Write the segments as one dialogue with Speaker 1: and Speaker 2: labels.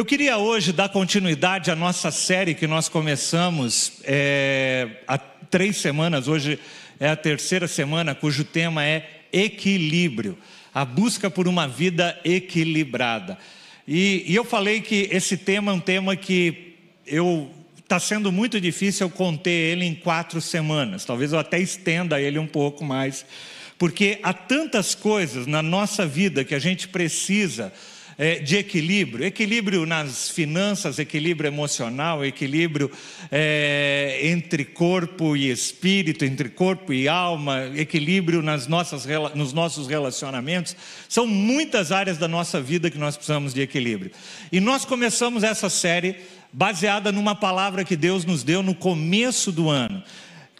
Speaker 1: Eu queria hoje dar continuidade à nossa série que nós começamos é, há três semanas, hoje é a terceira semana, cujo tema é equilíbrio a busca por uma vida equilibrada. E, e eu falei que esse tema é um tema que eu está sendo muito difícil eu conter ele em quatro semanas. Talvez eu até estenda ele um pouco mais, porque há tantas coisas na nossa vida que a gente precisa é, de equilíbrio, equilíbrio nas finanças, equilíbrio emocional, equilíbrio é, entre corpo e espírito, entre corpo e alma, equilíbrio nas nossas, nos nossos relacionamentos. São muitas áreas da nossa vida que nós precisamos de equilíbrio. E nós começamos essa série baseada numa palavra que Deus nos deu no começo do ano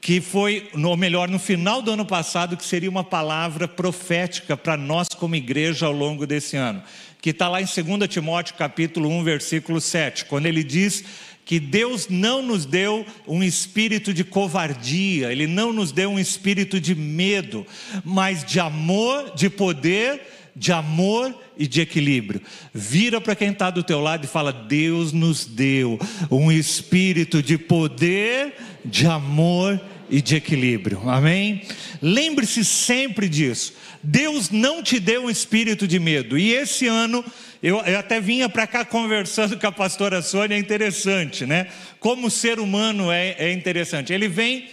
Speaker 1: que foi, ou melhor, no final do ano passado, que seria uma palavra profética para nós como igreja ao longo desse ano que está lá em 2 Timóteo capítulo 1, versículo 7, quando ele diz que Deus não nos deu um espírito de covardia, Ele não nos deu um espírito de medo, mas de amor, de poder, de amor e de equilíbrio. Vira para quem está do teu lado e fala: Deus nos deu um espírito de poder, de amor e de equilíbrio. Amém? Lembre-se sempre disso. Deus não te deu um espírito de medo. E esse ano, eu, eu até vinha para cá conversando com a pastora Sônia, é interessante, né? Como o ser humano é, é interessante. Ele vem.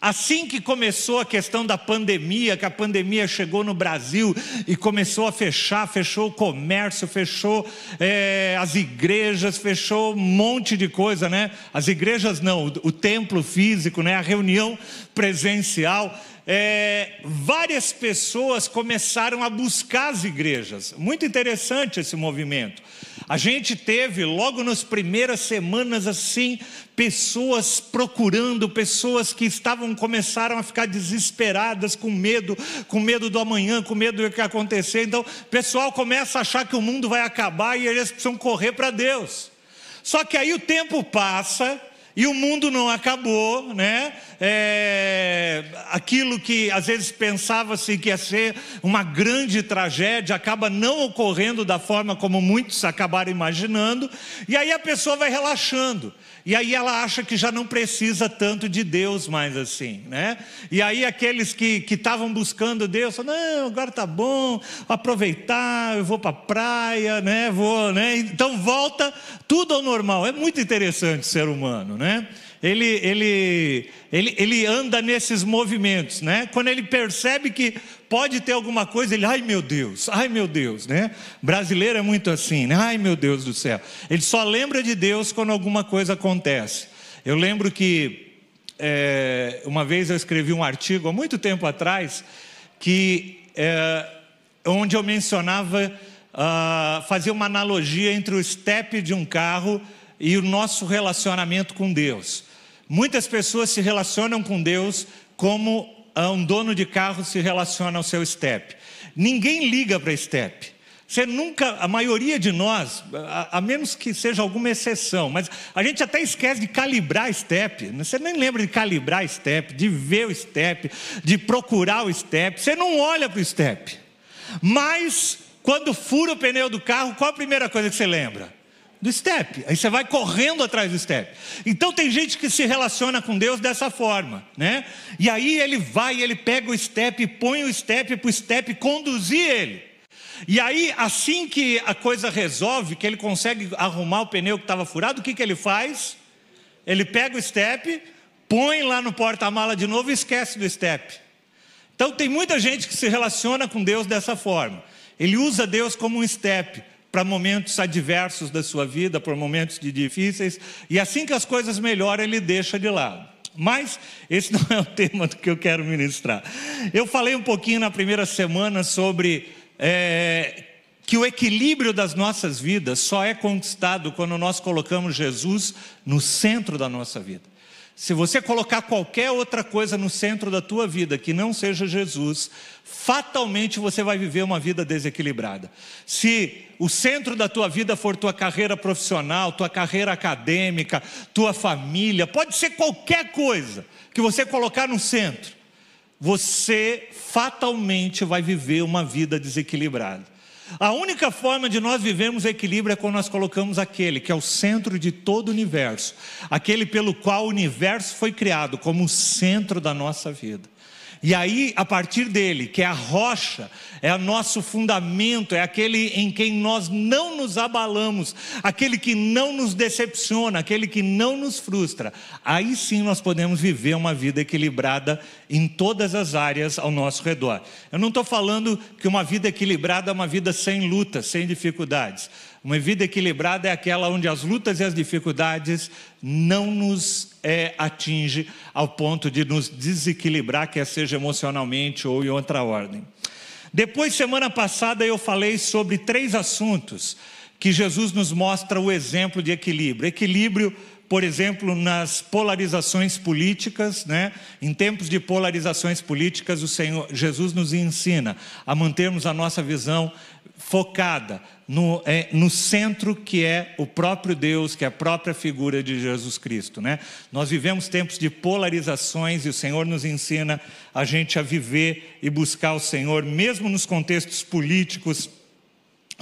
Speaker 1: Assim que começou a questão da pandemia, que a pandemia chegou no Brasil e começou a fechar, fechou o comércio, fechou é, as igrejas, fechou um monte de coisa, né? As igrejas não, o, templo físico, né? A reunião presencial é, várias pessoas começaram a buscar as igrejas. Muito interessante esse movimento. A gente teve, logo nas primeiras semanas, assim, pessoas procurando, pessoas que estavam, começaram a ficar desesperadas, com medo, com medo do amanhã, com medo do que acontecer. Então, o pessoal começa a achar que o mundo vai acabar e eles precisam correr para Deus. Só que aí o tempo passa, e o mundo não acabou, né? É, aquilo que às vezes pensava-se que ia ser uma grande tragédia acaba não ocorrendo da forma como muitos acabaram imaginando, e aí a pessoa vai relaxando. E aí ela acha que já não precisa tanto de Deus mais assim, né? E aí aqueles que estavam buscando Deus, falam, não, agora tá bom, aproveitar, eu vou para a praia, né? Vou, né? Então volta tudo ao normal. É muito interessante o ser humano, né? Ele, ele, ele, ele anda nesses movimentos, né? Quando ele percebe que pode ter alguma coisa, ele, ai meu Deus, ai meu Deus, né? Brasileiro é muito assim, né? Ai meu Deus do céu. Ele só lembra de Deus quando alguma coisa acontece. Eu lembro que é, uma vez eu escrevi um artigo há muito tempo atrás que é, onde eu mencionava uh, fazia uma analogia entre o step de um carro e o nosso relacionamento com Deus. Muitas pessoas se relacionam com Deus como um dono de carro se relaciona ao seu step. Ninguém liga para step. Você nunca, a maioria de nós, a, a, menos que seja alguma exceção, mas a gente até esquece de calibrar step. Você nem lembra de calibrar step, de ver o step, de procurar o step. Você não olha para o step. Mas quando fura o pneu do carro, qual a primeira coisa que você lembra? Do step. Aí você vai correndo atrás do step. Então tem gente que se relaciona com Deus dessa forma, né? E aí ele vai, ele pega o step, põe o step para o step conduzir ele. E aí, assim que a coisa resolve, que ele consegue arrumar o pneu que estava furado, o que, que ele faz? Ele pega o step, põe lá no porta-mala de novo e esquece do step. Então tem muita gente que se relaciona com Deus dessa forma. Ele usa Deus como um step para momentos adversos da sua vida, para momentos difíceis, e assim que as coisas melhoram, ele deixa de lado. Mas esse não é o tema do que eu quero ministrar. Eu falei um pouquinho na primeira semana sobre é, que o equilíbrio das nossas vidas só é conquistado quando nós colocamos Jesus no centro da nossa vida. Se você colocar qualquer outra coisa no centro da tua vida que não seja Jesus, fatalmente você vai viver uma vida desequilibrada. Se o centro da tua vida for tua carreira profissional, tua carreira acadêmica, tua família, pode ser qualquer coisa que você colocar no centro, você fatalmente vai viver uma vida desequilibrada. A única forma de nós vivermos equilíbrio é quando nós colocamos aquele que é o centro de todo o universo, aquele pelo qual o universo foi criado como o centro da nossa vida. E aí, a partir dele, que é a rocha, é o nosso fundamento, é aquele em quem nós não nos abalamos, aquele que não nos decepciona, aquele que não nos frustra, aí sim nós podemos viver uma vida equilibrada em todas as áreas ao nosso redor. Eu não estou falando que uma vida equilibrada é uma vida sem lutas, sem dificuldades. Uma vida equilibrada é aquela onde as lutas e as dificuldades não nos é, atinge ao ponto de nos desequilibrar, quer seja emocionalmente ou em outra ordem. Depois, semana passada, eu falei sobre três assuntos que Jesus nos mostra o exemplo de equilíbrio. Equilíbrio, por exemplo, nas polarizações políticas, né? Em tempos de polarizações políticas, o Senhor Jesus nos ensina a mantermos a nossa visão focada no, é, no centro que é o próprio Deus, que é a própria figura de Jesus Cristo. Né? Nós vivemos tempos de polarizações e o Senhor nos ensina a gente a viver e buscar o Senhor, mesmo nos contextos políticos,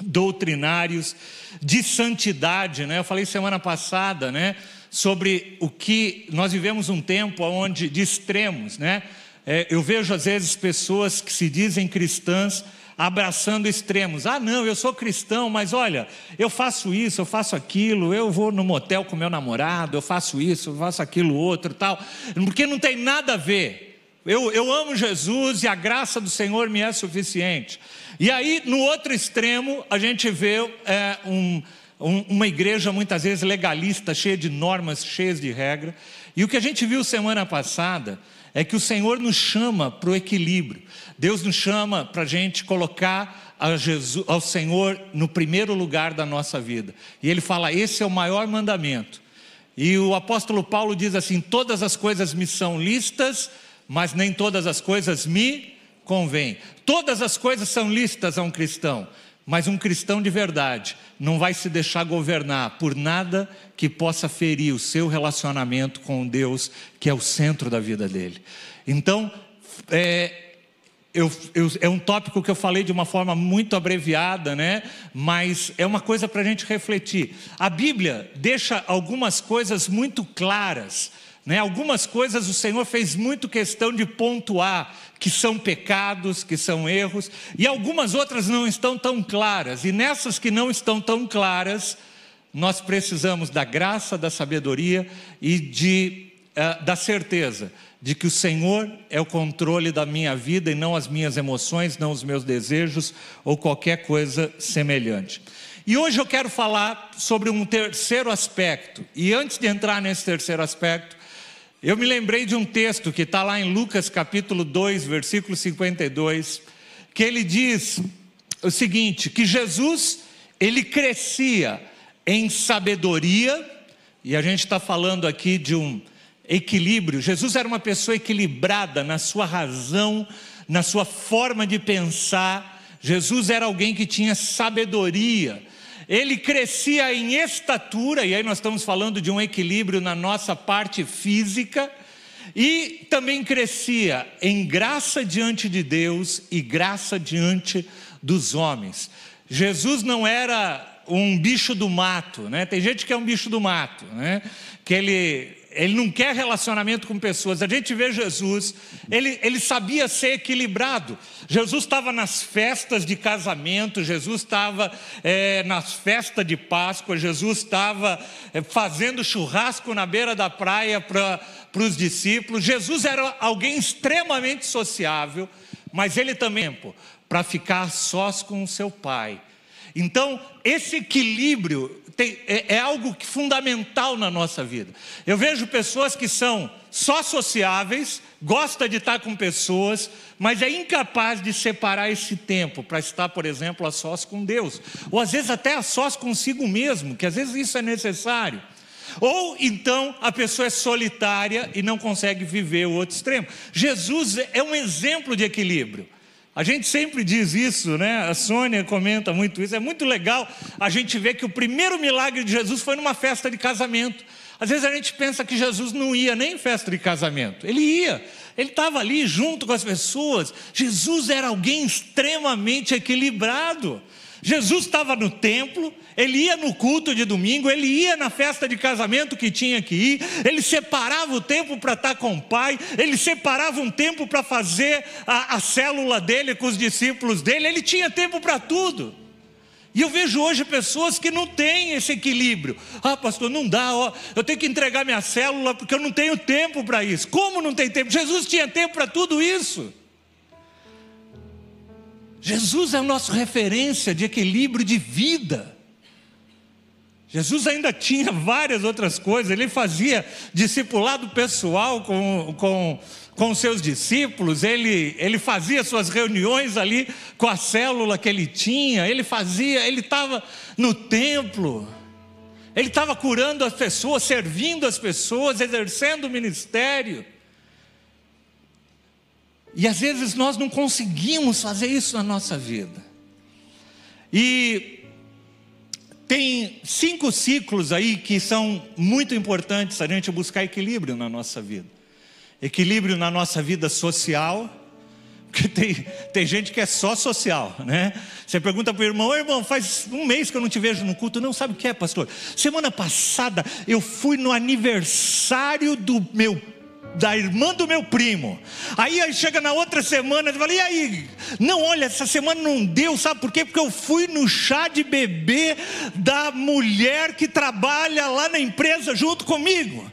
Speaker 1: doutrinários, de santidade. Né? Eu falei semana passada né, sobre o que nós vivemos um tempo onde, de extremos. Né? É, eu vejo às vezes pessoas que se dizem cristãs abraçando extremos. Ah, não, eu sou cristão, mas olha, eu faço isso, eu faço aquilo, eu vou no motel com meu namorado, eu faço isso, eu faço aquilo outro, tal, porque não tem nada a ver. Eu, eu amo Jesus e a graça do Senhor me é suficiente. E aí, no outro extremo, a gente vê é, um, um, uma igreja muitas vezes legalista, cheia de normas, cheia de regras. E o que a gente viu semana passada é que o Senhor nos chama para o equilíbrio. Deus nos chama para a gente colocar Jesus, ao Senhor no primeiro lugar da nossa vida. E Ele fala: esse é o maior mandamento. E o apóstolo Paulo diz assim: todas as coisas me são listas, mas nem todas as coisas me convêm. Todas as coisas são listas a um cristão, mas um cristão de verdade não vai se deixar governar por nada que possa ferir o seu relacionamento com Deus, que é o centro da vida dele. Então, é, eu, eu, é um tópico que eu falei de uma forma muito abreviada, né? mas é uma coisa para a gente refletir. A Bíblia deixa algumas coisas muito claras. Né? Algumas coisas o Senhor fez muito questão de pontuar que são pecados, que são erros, e algumas outras não estão tão claras. E nessas que não estão tão claras, nós precisamos da graça, da sabedoria e de, uh, da certeza de que o Senhor é o controle da minha vida e não as minhas emoções, não os meus desejos ou qualquer coisa semelhante. E hoje eu quero falar sobre um terceiro aspecto. E antes de entrar nesse terceiro aspecto, eu me lembrei de um texto que está lá em Lucas capítulo 2, versículo 52, que ele diz o seguinte: que Jesus ele crescia em sabedoria, e a gente está falando aqui de um equilíbrio. Jesus era uma pessoa equilibrada na sua razão, na sua forma de pensar. Jesus era alguém que tinha sabedoria. Ele crescia em estatura, e aí nós estamos falando de um equilíbrio na nossa parte física, e também crescia em graça diante de Deus e graça diante dos homens. Jesus não era um bicho do mato, né? Tem gente que é um bicho do mato, né? Que ele ele não quer relacionamento com pessoas. A gente vê Jesus, ele, ele sabia ser equilibrado. Jesus estava nas festas de casamento, Jesus estava é, nas festas de Páscoa, Jesus estava é, fazendo churrasco na beira da praia para os discípulos. Jesus era alguém extremamente sociável, mas ele também para ficar sós com o seu pai. Então, esse equilíbrio tem, é, é algo fundamental na nossa vida. Eu vejo pessoas que são só sociáveis, gosta de estar com pessoas, mas é incapaz de separar esse tempo para estar, por exemplo, a sós com Deus, ou às vezes até a sós consigo mesmo, que às vezes isso é necessário. Ou então a pessoa é solitária e não consegue viver o outro extremo. Jesus é um exemplo de equilíbrio. A gente sempre diz isso, né? A Sônia comenta muito isso. É muito legal a gente ver que o primeiro milagre de Jesus foi numa festa de casamento. Às vezes a gente pensa que Jesus não ia nem em festa de casamento. Ele ia. Ele estava ali junto com as pessoas. Jesus era alguém extremamente equilibrado. Jesus estava no templo, ele ia no culto de domingo, ele ia na festa de casamento que tinha que ir, ele separava o tempo para estar com o pai, ele separava um tempo para fazer a, a célula dele com os discípulos dele, ele tinha tempo para tudo. E eu vejo hoje pessoas que não têm esse equilíbrio. Ah, pastor, não dá, ó, eu tenho que entregar minha célula porque eu não tenho tempo para isso. Como não tem tempo? Jesus tinha tempo para tudo isso. Jesus é a nossa referência de equilíbrio de vida. Jesus ainda tinha várias outras coisas, ele fazia discipulado pessoal com, com, com seus discípulos, ele, ele fazia suas reuniões ali com a célula que ele tinha, ele fazia, ele estava no templo, ele estava curando as pessoas, servindo as pessoas, exercendo o ministério. E às vezes nós não conseguimos fazer isso na nossa vida. E tem cinco ciclos aí que são muito importantes a gente buscar equilíbrio na nossa vida. Equilíbrio na nossa vida social, porque tem, tem gente que é só social, né? Você pergunta para o irmão, irmão, faz um mês que eu não te vejo no culto, não sabe o que é, pastor? Semana passada eu fui no aniversário do meu da irmã do meu primo. Aí, aí chega na outra semana, ele fala: e aí? Não, olha, essa semana não deu, sabe por quê? Porque eu fui no chá de bebê da mulher que trabalha lá na empresa junto comigo.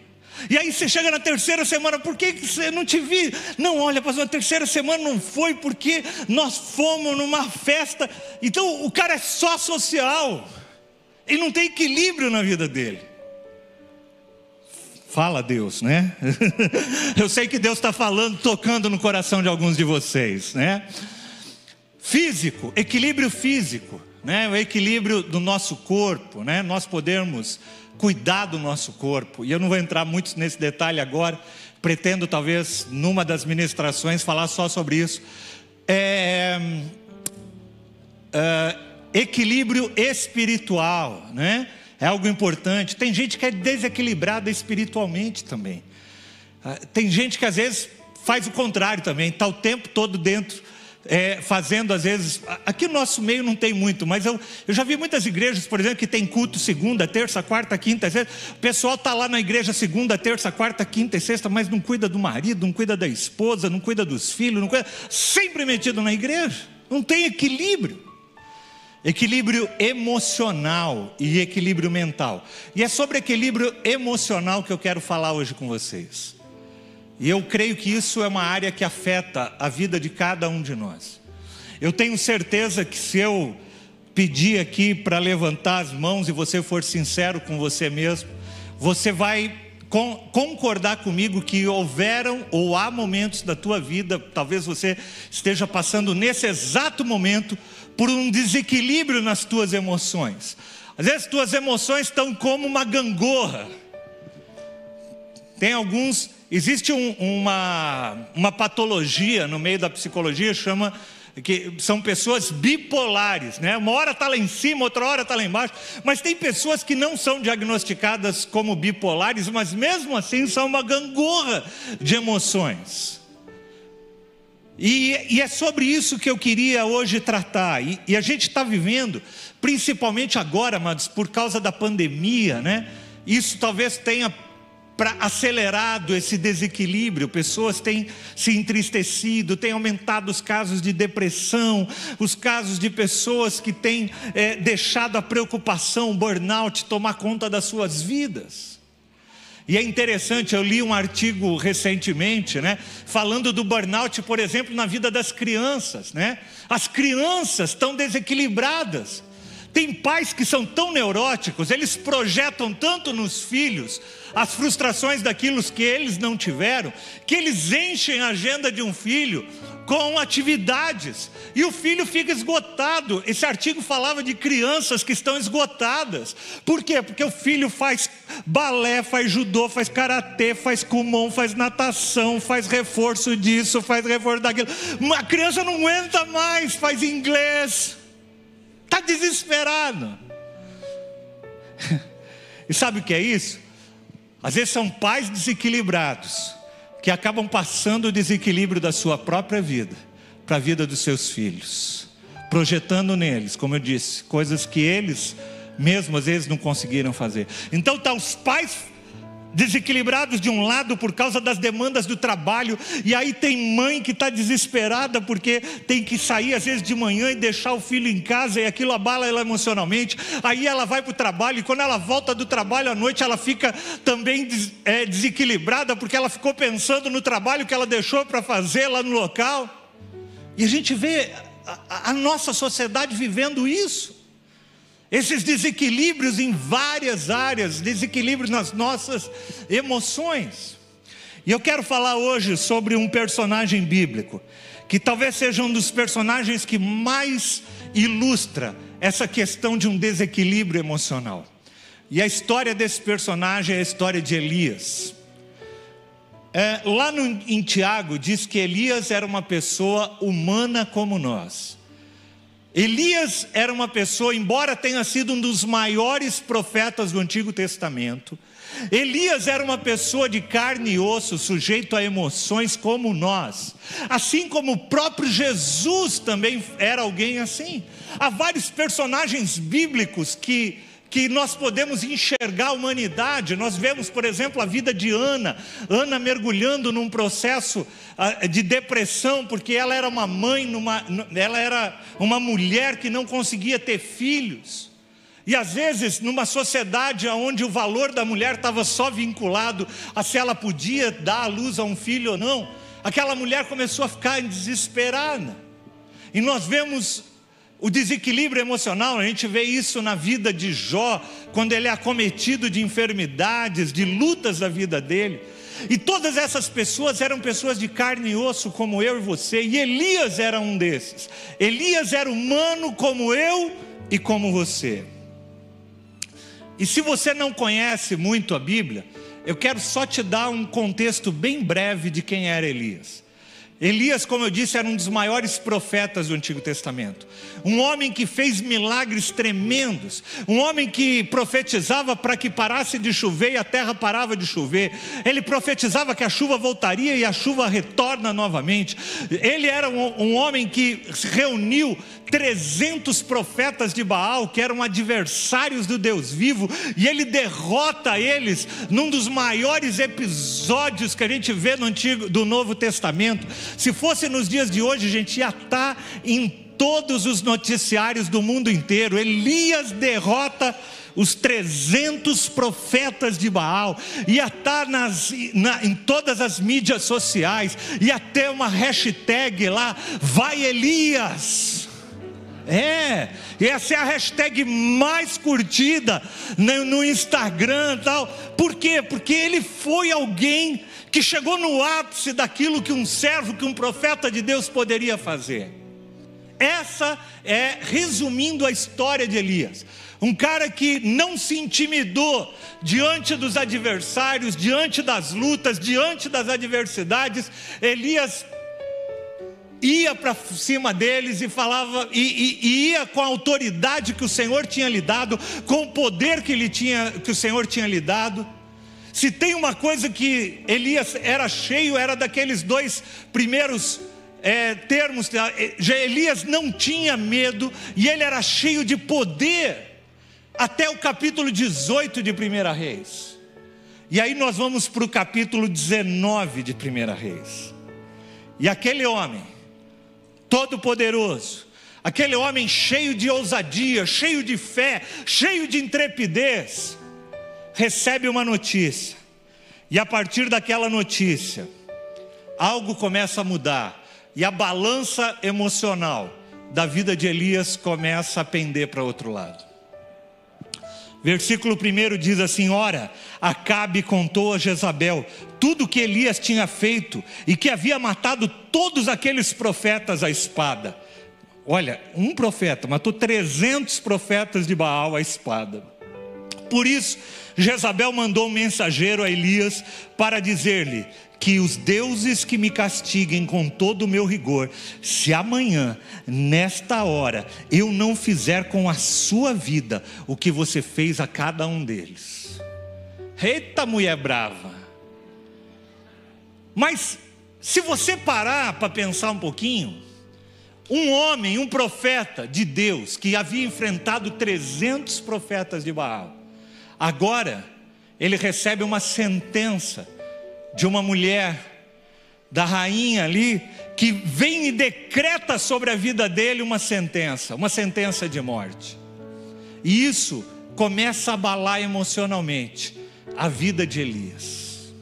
Speaker 1: E aí você chega na terceira semana, por que, você não te vi? Não, olha, pastor, na terceira semana não foi porque nós fomos numa festa. Então o cara é só social, ele não tem equilíbrio na vida dele. Fala Deus, né? Eu sei que Deus está falando, tocando no coração de alguns de vocês, né? Físico, equilíbrio físico, né? O equilíbrio do nosso corpo, né? Nós podemos cuidar do nosso corpo. E eu não vou entrar muito nesse detalhe agora. Pretendo talvez numa das ministrações falar só sobre isso. É, é, equilíbrio espiritual, né? É algo importante. Tem gente que é desequilibrada espiritualmente também. Ah, tem gente que às vezes faz o contrário também, está o tempo todo dentro, é, fazendo às vezes. Aqui no nosso meio não tem muito, mas eu, eu já vi muitas igrejas, por exemplo, que tem culto segunda, terça, quarta, quinta, sexta. O pessoal está lá na igreja segunda, terça, quarta, quinta e sexta, mas não cuida do marido, não cuida da esposa, não cuida dos filhos, não cuida. Sempre metido na igreja. Não tem equilíbrio. Equilíbrio emocional e equilíbrio mental. E é sobre equilíbrio emocional que eu quero falar hoje com vocês. E eu creio que isso é uma área que afeta a vida de cada um de nós. Eu tenho certeza que se eu pedir aqui para levantar as mãos e você for sincero com você mesmo, você vai concordar comigo que houveram ou há momentos da tua vida, talvez você esteja passando nesse exato momento por um desequilíbrio nas tuas emoções. Às vezes tuas emoções estão como uma gangorra. Tem alguns, existe um, uma, uma patologia no meio da psicologia, chama que são pessoas bipolares, né? Uma hora está lá em cima, outra hora está lá embaixo. Mas tem pessoas que não são diagnosticadas como bipolares, mas mesmo assim são uma gangorra de emoções. E, e, é sobre isso que eu queria hoje tratar. E, e a gente está vivendo, principalmente agora, amados, por causa da pandemia, né? Isso talvez tenha para acelerado esse desequilíbrio, pessoas têm se entristecido, têm aumentado os casos de depressão, os casos de pessoas que têm é, deixado a preocupação, o burnout tomar conta das suas vidas. E é interessante, eu li um artigo recentemente, né, falando do burnout, por exemplo, na vida das crianças, né? As crianças estão desequilibradas. Tem pais que são tão neuróticos, eles projetam tanto nos filhos as frustrações daquilo que eles não tiveram, que eles enchem a agenda de um filho com atividades, e o filho fica esgotado. Esse artigo falava de crianças que estão esgotadas. Por quê? Porque o filho faz balé, faz judô, faz karatê, faz kumon, faz natação, faz reforço disso, faz reforço daquilo. Uma criança não aguenta mais, faz inglês. Está desesperado. E sabe o que é isso? Às vezes são pais desequilibrados que acabam passando o desequilíbrio da sua própria vida para a vida dos seus filhos, projetando neles, como eu disse, coisas que eles mesmo às vezes não conseguiram fazer. Então tá os pais desequilibrados de um lado por causa das demandas do trabalho, e aí tem mãe que está desesperada porque tem que sair às vezes de manhã e deixar o filho em casa, e aquilo abala ela emocionalmente. Aí ela vai para o trabalho, e quando ela volta do trabalho à noite, ela fica também é, desequilibrada porque ela ficou pensando no trabalho que ela deixou para fazer lá no local. E a gente vê a, a nossa sociedade vivendo isso. Esses desequilíbrios em várias áreas, desequilíbrios nas nossas emoções. E eu quero falar hoje sobre um personagem bíblico, que talvez seja um dos personagens que mais ilustra essa questão de um desequilíbrio emocional. E a história desse personagem é a história de Elias. É, lá no, em Tiago diz que Elias era uma pessoa humana como nós. Elias era uma pessoa, embora tenha sido um dos maiores profetas do Antigo Testamento, Elias era uma pessoa de carne e osso, sujeito a emoções como nós, assim como o próprio Jesus também era alguém assim. Há vários personagens bíblicos que que nós podemos enxergar a humanidade. Nós vemos, por exemplo, a vida de Ana, Ana mergulhando num processo ah, de depressão, porque ela era uma mãe, numa, ela era uma mulher que não conseguia ter filhos. E às vezes, numa sociedade onde o valor da mulher estava só vinculado a se ela podia dar à luz a um filho ou não, aquela mulher começou a ficar desesperada. E nós vemos o desequilíbrio emocional, a gente vê isso na vida de Jó, quando ele é acometido de enfermidades, de lutas da vida dele. E todas essas pessoas eram pessoas de carne e osso, como eu e você, e Elias era um desses. Elias era humano como eu e como você. E se você não conhece muito a Bíblia, eu quero só te dar um contexto bem breve de quem era Elias. Elias, como eu disse, era um dos maiores profetas do Antigo Testamento. Um homem que fez milagres tremendos. Um homem que profetizava para que parasse de chover e a terra parava de chover. Ele profetizava que a chuva voltaria e a chuva retorna novamente. Ele era um, um homem que reuniu 300 profetas de Baal, que eram adversários do Deus vivo, e ele derrota eles num dos maiores episódios que a gente vê no Antigo, do Novo Testamento. Se fosse nos dias de hoje, a gente ia estar tá em todos os noticiários do mundo inteiro. Elias derrota os 300 profetas de Baal, ia estar tá nas, na, em todas as mídias sociais, ia ter uma hashtag lá, vai Elias. É, essa é a hashtag mais curtida no Instagram tal. Por quê? Porque ele foi alguém que chegou no ápice daquilo que um servo, que um profeta de Deus poderia fazer. Essa é, resumindo a história de Elias, um cara que não se intimidou diante dos adversários, diante das lutas, diante das adversidades. Elias ia para cima deles e falava, e, e, e, ia com a autoridade que o Senhor tinha lhe dado, com o poder que, ele tinha, que o Senhor tinha lhe dado. Se tem uma coisa que Elias era cheio, era daqueles dois primeiros é, termos. Já Elias não tinha medo e ele era cheio de poder, até o capítulo 18 de 1 Reis. E aí nós vamos para o capítulo 19 de 1 Reis. E aquele homem, todo-poderoso, aquele homem cheio de ousadia, cheio de fé, cheio de intrepidez, recebe uma notícia, e a partir daquela notícia, algo começa a mudar, e a balança emocional da vida de Elias começa a pender para outro lado. Versículo 1 diz assim: Ora, Acabe contou a Jezabel tudo que Elias tinha feito e que havia matado todos aqueles profetas à espada. Olha, um profeta matou 300 profetas de Baal à espada. Por isso, Jezabel mandou um mensageiro a Elias para dizer-lhe: que os deuses que me castiguem com todo o meu rigor, se amanhã, nesta hora, eu não fizer com a sua vida o que você fez a cada um deles. Eita mulher brava. Mas se você parar para pensar um pouquinho, Um homem, um profeta de Deus, que havia enfrentado 300 profetas de Baal, agora ele recebe uma sentença de uma mulher, da rainha ali, que vem e decreta sobre a vida dele uma sentença, uma sentença de morte. E isso começa a abalar emocionalmente a vida de Elias.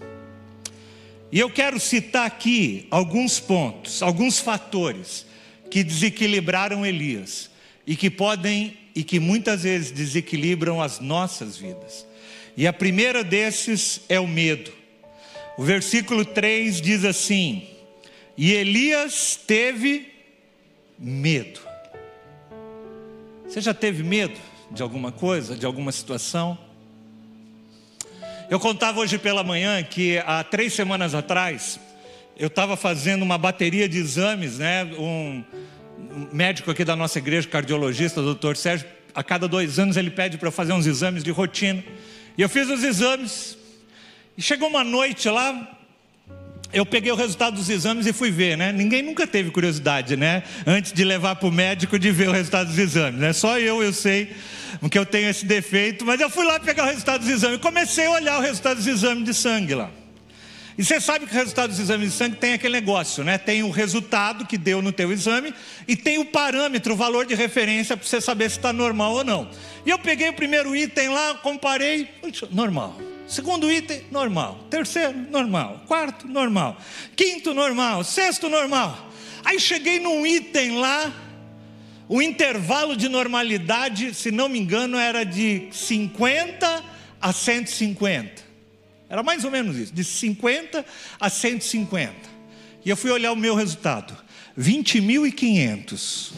Speaker 1: E eu quero citar aqui alguns pontos, alguns fatores que desequilibraram Elias e que podem e que muitas vezes desequilibram as nossas vidas. E a primeira desses é o medo. O versículo 3 diz assim: E Elias teve medo. Você já teve medo de alguma coisa, de alguma situação? Eu contava hoje pela manhã que há três semanas atrás eu estava fazendo uma bateria de exames, né? Um, médico aqui da nossa igreja, cardiologista, doutor Sérgio, a cada dois anos ele pede para eu fazer uns exames de rotina. E eu fiz os exames. E chegou uma noite lá, eu peguei o resultado dos exames e fui ver, né? Ninguém nunca teve curiosidade, né? Antes de levar para o médico de ver o resultado dos exames, né? Só eu, eu sei que eu tenho esse defeito, mas eu fui lá pegar o resultado dos exames e comecei a olhar o resultado dos exames de sangue lá. E você sabe que o resultado dos exames de sangue tem aquele negócio, né? Tem o resultado que deu no teu exame e tem o parâmetro, o valor de referência para você saber se está normal ou não. E eu peguei o primeiro item lá, comparei, normal. Segundo item, normal. Terceiro, normal. Quarto, normal. Quinto, normal. Sexto, normal. Aí cheguei num item lá, o intervalo de normalidade, se não me engano, era de 50 a 150. Era mais ou menos isso, de 50 a 150. E eu fui olhar o meu resultado: 20.500.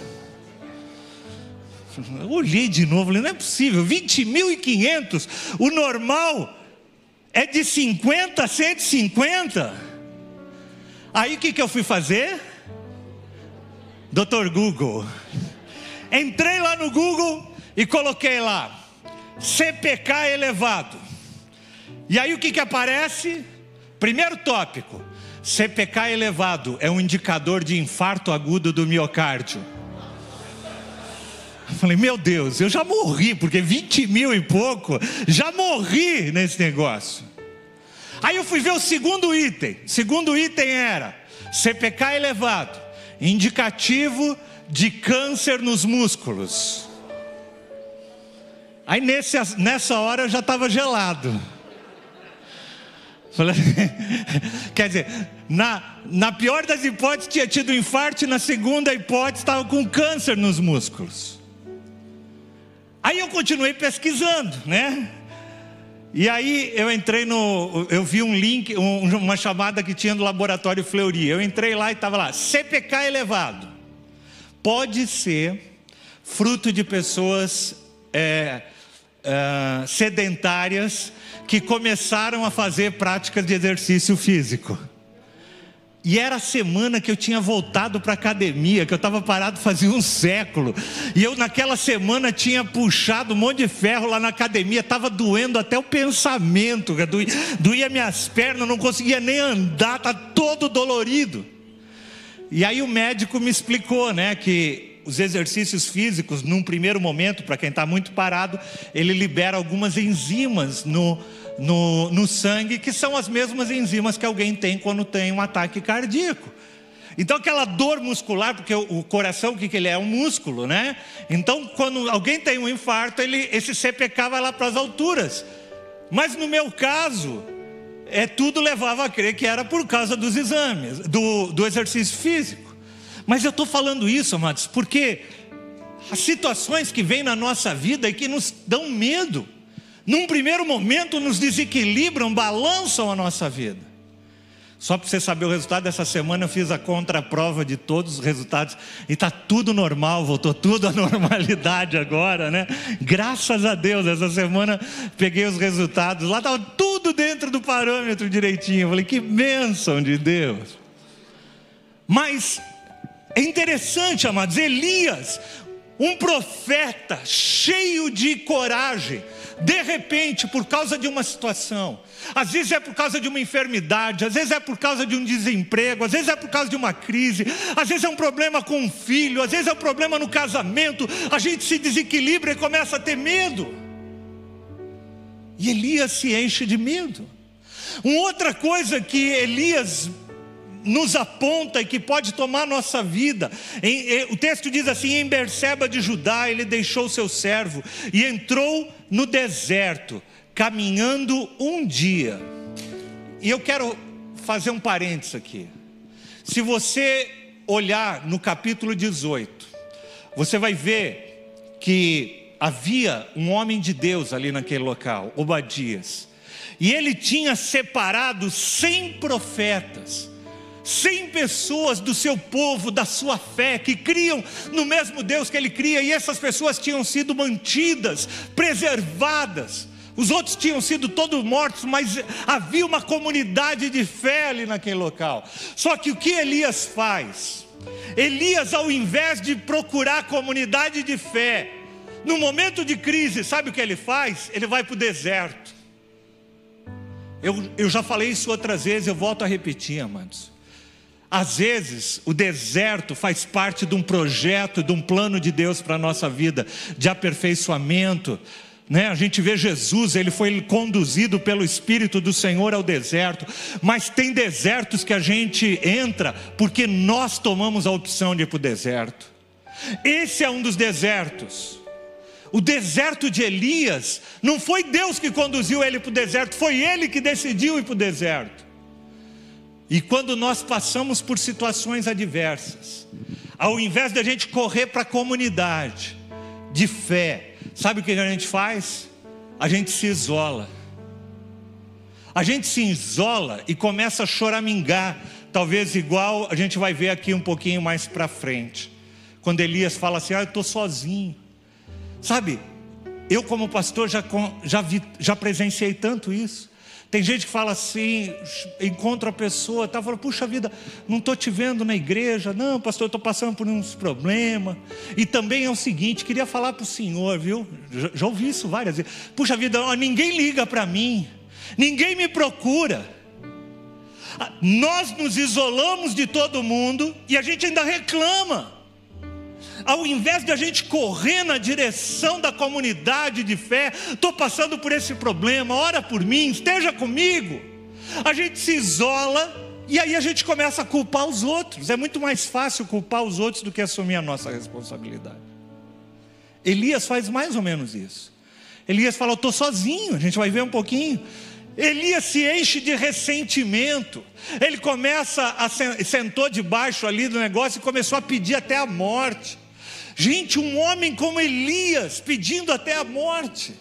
Speaker 1: Eu olhei de novo, falei, não é possível, 20.500, o normal é de 50 a 150. Aí o que, que eu fui fazer? Doutor Google. Entrei lá no Google e coloquei lá, CPK elevado. E aí o que, que aparece? Primeiro tópico: CPK elevado é um indicador de infarto agudo do miocárdio. Falei, meu Deus, eu já morri, porque 20 mil e pouco, já morri nesse negócio. Aí eu fui ver o segundo item. O segundo item era CPK elevado, indicativo de câncer nos músculos. Aí nesse, nessa hora eu já estava gelado. Quer dizer, na, na pior das hipóteses tinha tido infarto, e na segunda hipótese estava com câncer nos músculos. Aí eu continuei pesquisando, né? E aí eu entrei no, eu vi um link, um, uma chamada que tinha no laboratório Fleury. Eu entrei lá e estava lá, CPK elevado. Pode ser fruto de pessoas é, é, sedentárias que começaram a fazer práticas de exercício físico. E era a semana que eu tinha voltado para a academia, que eu estava parado fazia um século. E eu, naquela semana, tinha puxado um monte de ferro lá na academia, estava doendo até o pensamento, doía, doía minhas pernas, não conseguia nem andar, está todo dolorido. E aí o médico me explicou, né, que os exercícios físicos, num primeiro momento, para quem está muito parado, ele libera algumas enzimas no, no, no sangue, que são as mesmas enzimas que alguém tem quando tem um ataque cardíaco. Então, aquela dor muscular, porque o, coração, o que, que ele é? É um músculo, né? Então, quando alguém tem um infarto, ele, esse CPK vai lá para as alturas. Mas no meu caso, é, tudo levava a crer que era por causa dos exames, do, do exercício físico. Mas eu estou falando isso, amados, porque as situações que vêm na nossa vida e que nos dão medo num primeiro momento nos desequilibram, balançam a nossa vida. Só para você saber o resultado dessa semana, eu fiz a contraprova de todos os resultados e está tudo normal, voltou tudo à normalidade agora, né? Graças a Deus, essa semana peguei os resultados, lá estava tudo dentro do parâmetro direitinho. Eu falei, que bênção de Deus. Mas é interessante, amados, Elias, um profeta cheio de coragem, de repente, por causa de uma situação, às vezes é por causa de uma enfermidade, às vezes é por causa de um desemprego, às vezes é por causa de uma crise, às vezes é um problema com um filho, às vezes é um problema no casamento, a gente se desequilibra e começa a ter medo. E Elias se enche de medo. Uma outra coisa que Elias nos aponta e que pode tomar nossa vida. o texto diz assim: em Berseba de Judá, ele deixou seu servo e entrou no deserto, caminhando um dia. E eu quero fazer um parênteses aqui. Se você olhar no capítulo 18, você vai ver que havia um homem de Deus ali naquele local, Obadias, e ele tinha separado cem profetas cem pessoas do seu povo, da sua fé, que criam no mesmo Deus que ele cria, e essas pessoas tinham sido mantidas, preservadas. Os outros tinham sido todos mortos, mas havia uma comunidade de fé ali naquele local. Só que o que Elias faz? Elias, ao invés de procurar comunidade de fé, no momento de crise, sabe o que ele faz? Ele vai para o deserto. Eu, eu já falei isso outras vezes, eu volto a repetir, amados. Às vezes, o deserto faz parte de um projeto, de um plano de Deus para a nossa vida, de aperfeiçoamento. Né? A gente vê Jesus, ele foi conduzido pelo Espírito do Senhor ao deserto, mas tem desertos que a gente entra porque nós tomamos a opção de ir para o deserto. Esse é um dos desertos. O deserto de Elias, não foi Deus que conduziu ele para o deserto, foi ele que decidiu ir para o deserto. E quando nós passamos por situações adversas, ao invés de a gente correr para a comunidade de fé, sabe o que a gente faz? A gente se isola. A gente se isola e começa a choramingar, talvez igual a gente vai ver aqui um pouquinho mais para frente. Quando Elias fala assim: Ah, eu estou sozinho. Sabe, eu como pastor já, já, vi, já presenciei tanto isso. Tem gente que fala assim, encontra a pessoa, tá falando, puxa vida, não estou te vendo na igreja, não, pastor, estou passando por uns problemas. E também é o seguinte, queria falar para o senhor, viu? Já, já, ouvi isso várias vezes. Puxa vida, ó, ninguém liga para mim, ninguém me procura. Ah, nós nos isolamos de todo mundo e a gente ainda reclama ao invés de a gente correr na direção da comunidade de fé, estou passando por esse problema, ora por mim, esteja comigo. A gente se isola e aí a gente começa a culpar os outros. É muito mais fácil culpar os outros do que assumir a nossa responsabilidade. Elias faz mais ou menos isso. Elias fala: Eu estou sozinho, a gente vai ver um pouquinho. Elias se enche de ressentimento. Ele começa a sentou debaixo ali do negócio e começou a pedir até a morte. Gente, um homem como Elias pedindo até a morte.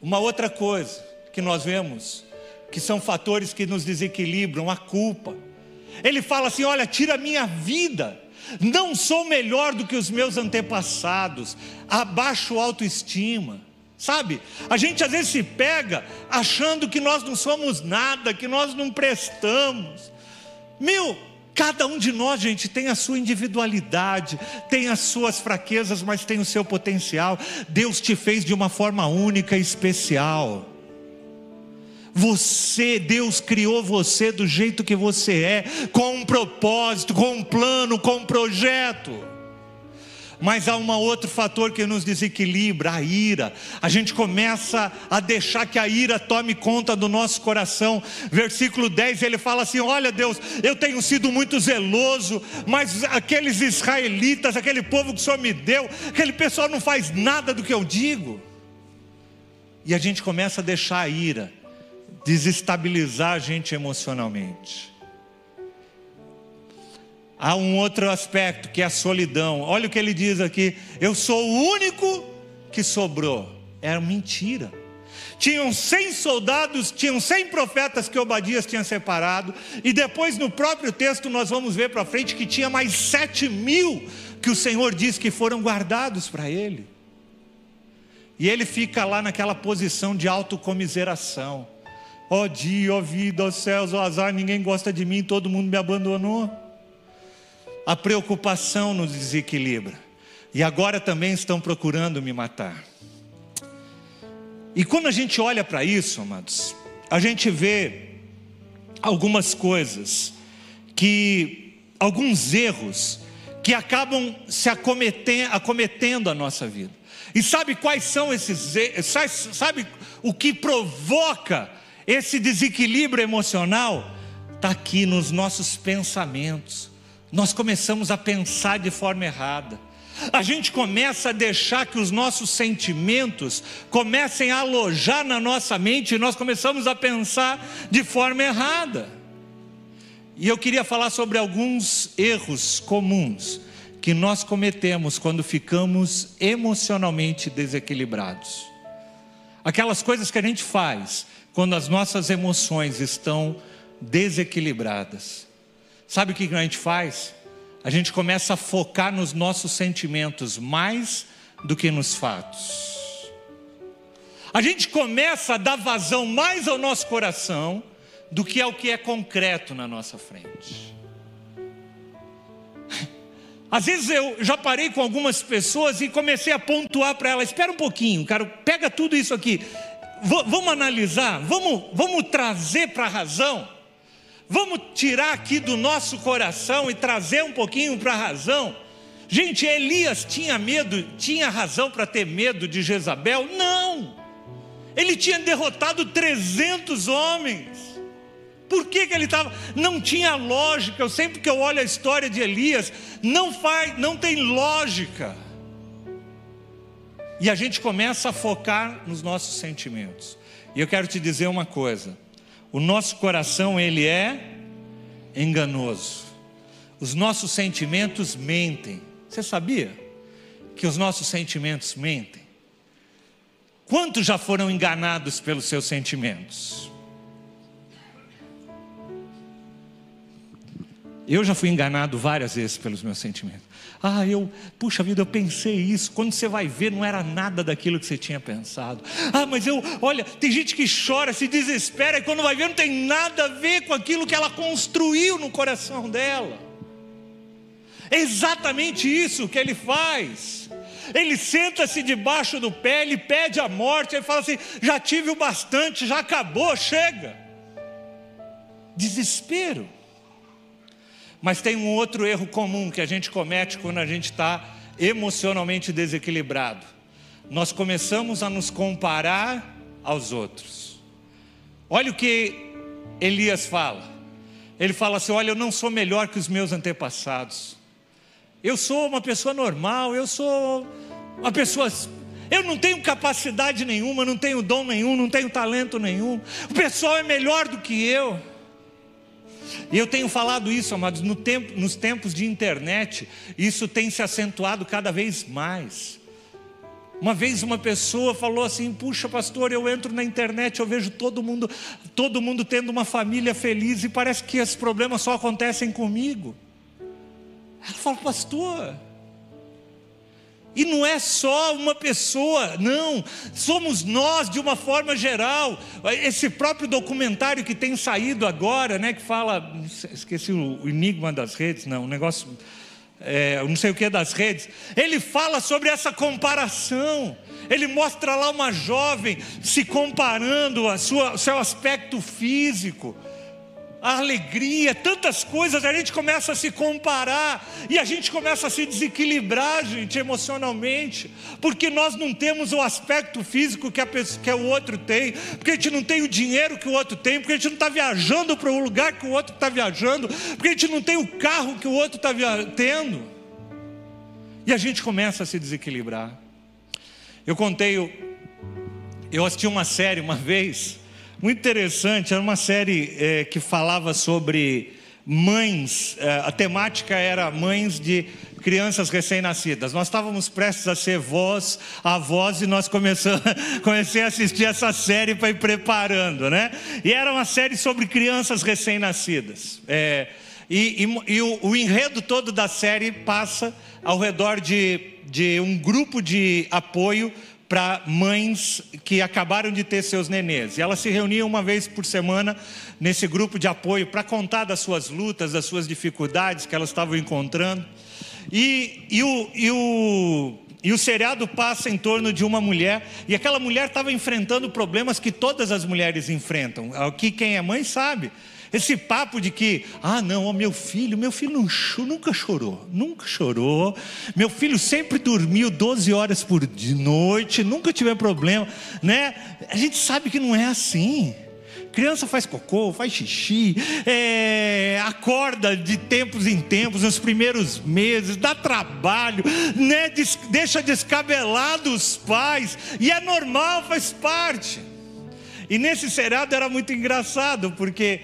Speaker 1: Uma outra coisa que nós vemos, que são fatores que nos desequilibram, a culpa. Ele fala assim: Olha, tira a minha vida, não sou melhor do que os meus antepassados, abaixo autoestima. Sabe, a gente às vezes se pega achando que nós não somos nada, que nós não prestamos. Meu, Cada um de nós, gente, tem a sua individualidade, tem as suas fraquezas, mas tem o seu potencial. Deus te fez de uma forma única e especial. Você, Deus criou você do jeito que você é, com um propósito, com um plano, com um projeto. Mas há um outro fator que nos desequilibra, a ira. A gente começa a deixar que a ira tome conta do nosso coração. Versículo 10, ele fala assim: Olha, Deus, eu tenho sido muito zeloso, mas aqueles israelitas, aquele povo que o Senhor me deu, aquele pessoal não faz nada do que eu digo. E a gente começa a deixar a ira desestabilizar a gente emocionalmente. Há um outro aspecto que é a solidão. Olha o que ele diz aqui: eu sou o único que sobrou. Era mentira. Tinham 100 soldados, tinham 100 profetas que Obadias tinha separado, e depois no próprio texto nós vamos ver para frente que tinha mais 7 mil que o Senhor diz que foram guardados para ele. E ele fica lá naquela posição de autocomiseração. Ó oh dia, ó oh vida, ó oh céus, ó azar, ninguém gosta de mim, todo mundo me abandonou. A preocupação nos desequilibra. e agora também estão procurando me matar. E quando a gente olha para isso, amados, a gente vê algumas coisas que alguns erros que acabam se acometendo, acometendo a nossa vida. E sabe quais são esses erros? Sabe o que provoca esse desequilíbrio emocional? Está aqui nos nossos pensamentos. Nós começamos a pensar de forma errada. A gente começa a deixar que os nossos sentimentos comecem a alojar na nossa mente e nós começamos a pensar de forma errada. E eu queria falar sobre alguns erros comuns que nós cometemos quando ficamos emocionalmente desequilibrados. Aquelas coisas que a gente faz quando as nossas emoções estão desequilibradas. Sabe o que a gente faz? A gente começa a focar nos nossos sentimentos mais do que nos fatos. A gente começa a dar vazão mais ao nosso coração do que ao que é concreto na nossa frente. Às vezes eu já parei com algumas pessoas e comecei a pontuar para elas: espera um pouquinho, cara, pega tudo isso aqui, vamos analisar, vamos, vamos trazer para a razão, vamos tirar aqui do nosso coração e trazer um pouquinho para a razão. Gente, Elias tinha medo, tinha razão para ter medo de Jezabel? Não, ele tinha derrotado 300 homens. Por que, que ele estava? Não tinha lógica. Eu sempre que eu olho a história de Elias, não faz, não tem lógica. E a gente começa a focar nos nossos sentimentos. E eu quero te dizer uma coisa: o nosso coração ele é enganoso. Os nossos sentimentos mentem. Você sabia que os nossos sentimentos mentem? Quantos já foram enganados pelos seus sentimentos? Eu já fui enganado várias vezes pelos meus sentimentos. Ah, eu, puxa vida, eu pensei isso. Quando você vai ver, não era nada daquilo que você tinha pensado. Ah, mas eu, olha, tem gente que chora, se desespera, e quando vai ver, não tem nada a ver com aquilo que ela construiu no coração dela. É exatamente isso que ele faz. Ele senta-se debaixo do pé, ele pede a morte, ele fala assim: já tive o bastante, já acabou, chega. Desespero. Mas tem um outro erro comum que a gente comete quando a gente está emocionalmente desequilibrado. Nós começamos a nos comparar aos outros. Olha o que Elias fala. Ele fala assim: Olha, eu não sou melhor que os meus antepassados. Eu sou uma pessoa normal, eu sou uma pessoa. Eu não tenho capacidade nenhuma, não tenho dom nenhum, não tenho talento nenhum. O pessoal é melhor do que eu. E eu tenho falado isso, amados, no tempo, nos tempos de internet, isso tem se acentuado cada vez mais. Uma vez uma pessoa falou assim: "Puxa, pastor, eu entro na internet, eu vejo todo mundo, todo mundo tendo uma família feliz e parece que esses problemas só acontecem comigo". Ela falou: "Pastor, e não é só uma pessoa, não, somos nós de uma forma geral. Esse próprio documentário que tem saído agora, né, que fala, esqueci o enigma das redes, não, o negócio, é, não sei o que das redes. Ele fala sobre essa comparação. Ele mostra lá uma jovem se comparando a sua, seu aspecto físico a alegria, tantas coisas, a gente começa a se comparar e a gente começa a se desequilibrar, gente, emocionalmente, porque nós não temos o aspecto físico que, a pessoa, que o outro tem, porque a gente não tem o dinheiro que o outro tem, porque a gente não está viajando para o lugar que o outro está viajando, porque a gente não tem o carro que o outro está tendo, e a gente começa a se desequilibrar. Eu contei, eu assisti uma série uma vez muito interessante, era uma série é, que falava sobre mães, é, a temática era mães de crianças recém-nascidas. Nós estávamos prestes a ser vós, avós, e nós começamos, comecei a assistir essa série para ir preparando, né? E era uma série sobre crianças recém-nascidas. É, e, e, e o, o, enredo todo da série passa ao redor de, de um grupo de apoio para mães que acabaram de ter seus nenês. E elas se reuniam uma vez por semana nesse grupo de apoio para contar das suas lutas, das suas dificuldades que elas estavam encontrando. E, e, o, e, o, e o seriado passa em torno de uma mulher, e aquela mulher estava enfrentando problemas que todas as mulheres enfrentam. Aqui quem é mãe sabe. Esse papo de que, ah, não, meu filho, meu filho nunca chorou, nunca chorou. Meu filho sempre dormiu 12 horas por noite, nunca tive problema, né? A gente sabe que não é assim. Criança faz cocô, faz xixi, é, acorda de tempos em tempos, nos primeiros meses, dá trabalho, né? Des, deixa descabelado os pais, e é normal, faz parte. E nesse seriado era muito engraçado, porque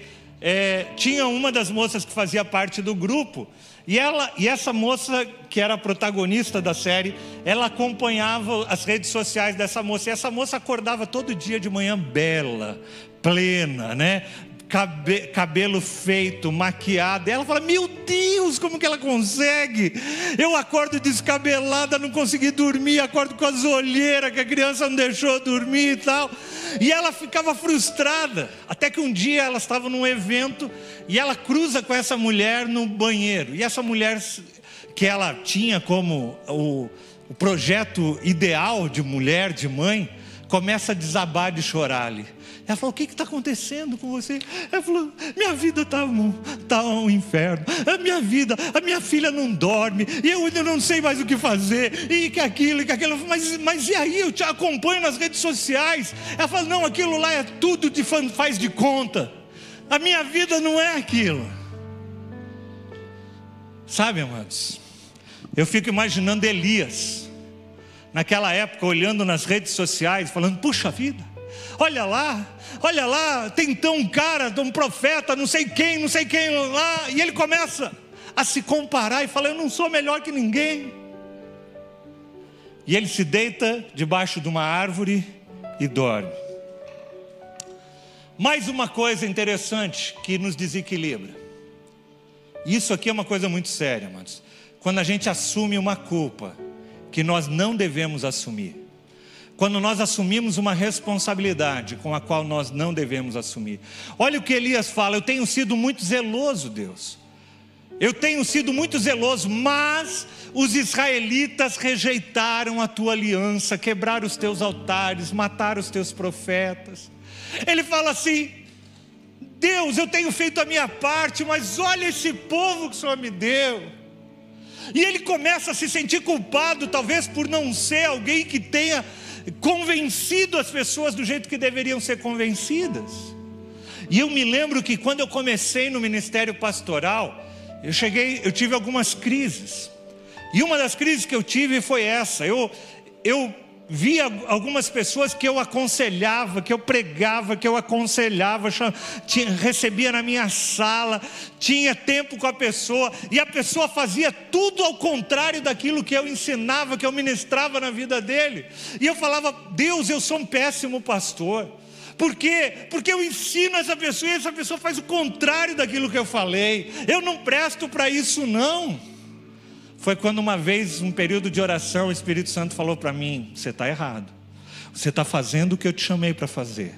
Speaker 1: é, tinha uma das moças que fazia parte do grupo, e, ela, e essa moça, que era a protagonista da série, ela acompanhava as redes sociais dessa moça. E essa moça acordava todo dia de manhã bela, plena, né? Cabe, cabelo feito, maquiada. Ela fala: Meu Deus, como que ela consegue? Eu acordo descabelada, não consegui dormir, acordo com as olheiras que a criança não deixou dormir e tal. E ela ficava frustrada. Até que um dia ela estava num evento e ela cruza com essa mulher no banheiro. E essa mulher, que ela tinha como o, o projeto ideal de mulher, de mãe, começa a desabar de chorar ali. Ela falou: O que está acontecendo com você? Ela falou: Minha vida está um, tá um inferno. A minha vida, a minha filha não dorme. E eu ainda não sei mais o que fazer. E que aquilo, e que aquilo. Mas, mas e aí? Eu te acompanho nas redes sociais. Ela falou: Não, aquilo lá é tudo de faz de conta. A minha vida não é aquilo. Sabe, amados? Eu fico imaginando Elias, naquela época, olhando nas redes sociais, falando: Puxa vida, olha lá, olha lá, tem um cara, um profeta, não sei quem, não sei quem lá, e ele começa a se comparar e fala: Eu não sou melhor que ninguém. E ele se deita debaixo de uma árvore e dorme. Mais uma coisa interessante que nos desequilibra. Isso aqui é uma coisa muito séria, amados. Quando a gente assume uma culpa que nós não devemos assumir. Quando nós assumimos uma responsabilidade com a qual nós não devemos assumir. Olha o que Elias fala: Eu tenho sido muito zeloso, Deus. Eu tenho sido muito zeloso, mas os israelitas rejeitaram a tua aliança, quebraram os teus altares, mataram os teus profetas. Ele fala assim: Deus, eu tenho feito a minha parte, mas olha esse povo que o Senhor me deu. E ele começa a se sentir culpado, talvez por não ser alguém que tenha convencido as pessoas do jeito que deveriam ser convencidas. E eu me lembro que quando eu comecei no ministério pastoral, eu cheguei, eu tive algumas crises. E uma das crises que eu tive foi essa. Eu, eu via algumas pessoas que eu aconselhava, que eu pregava, que eu aconselhava, tinha, recebia na minha sala, tinha tempo com a pessoa, e a pessoa fazia tudo ao contrário daquilo que eu ensinava, que eu ministrava na vida dele. E eu falava: Deus, eu sou um péssimo pastor. Por quê? Porque eu ensino essa pessoa e essa pessoa faz o contrário daquilo que eu falei. Eu não presto para isso, não. Foi quando uma vez, um período de oração, o Espírito Santo falou para mim: Você está errado. Você está fazendo o que eu te chamei para fazer.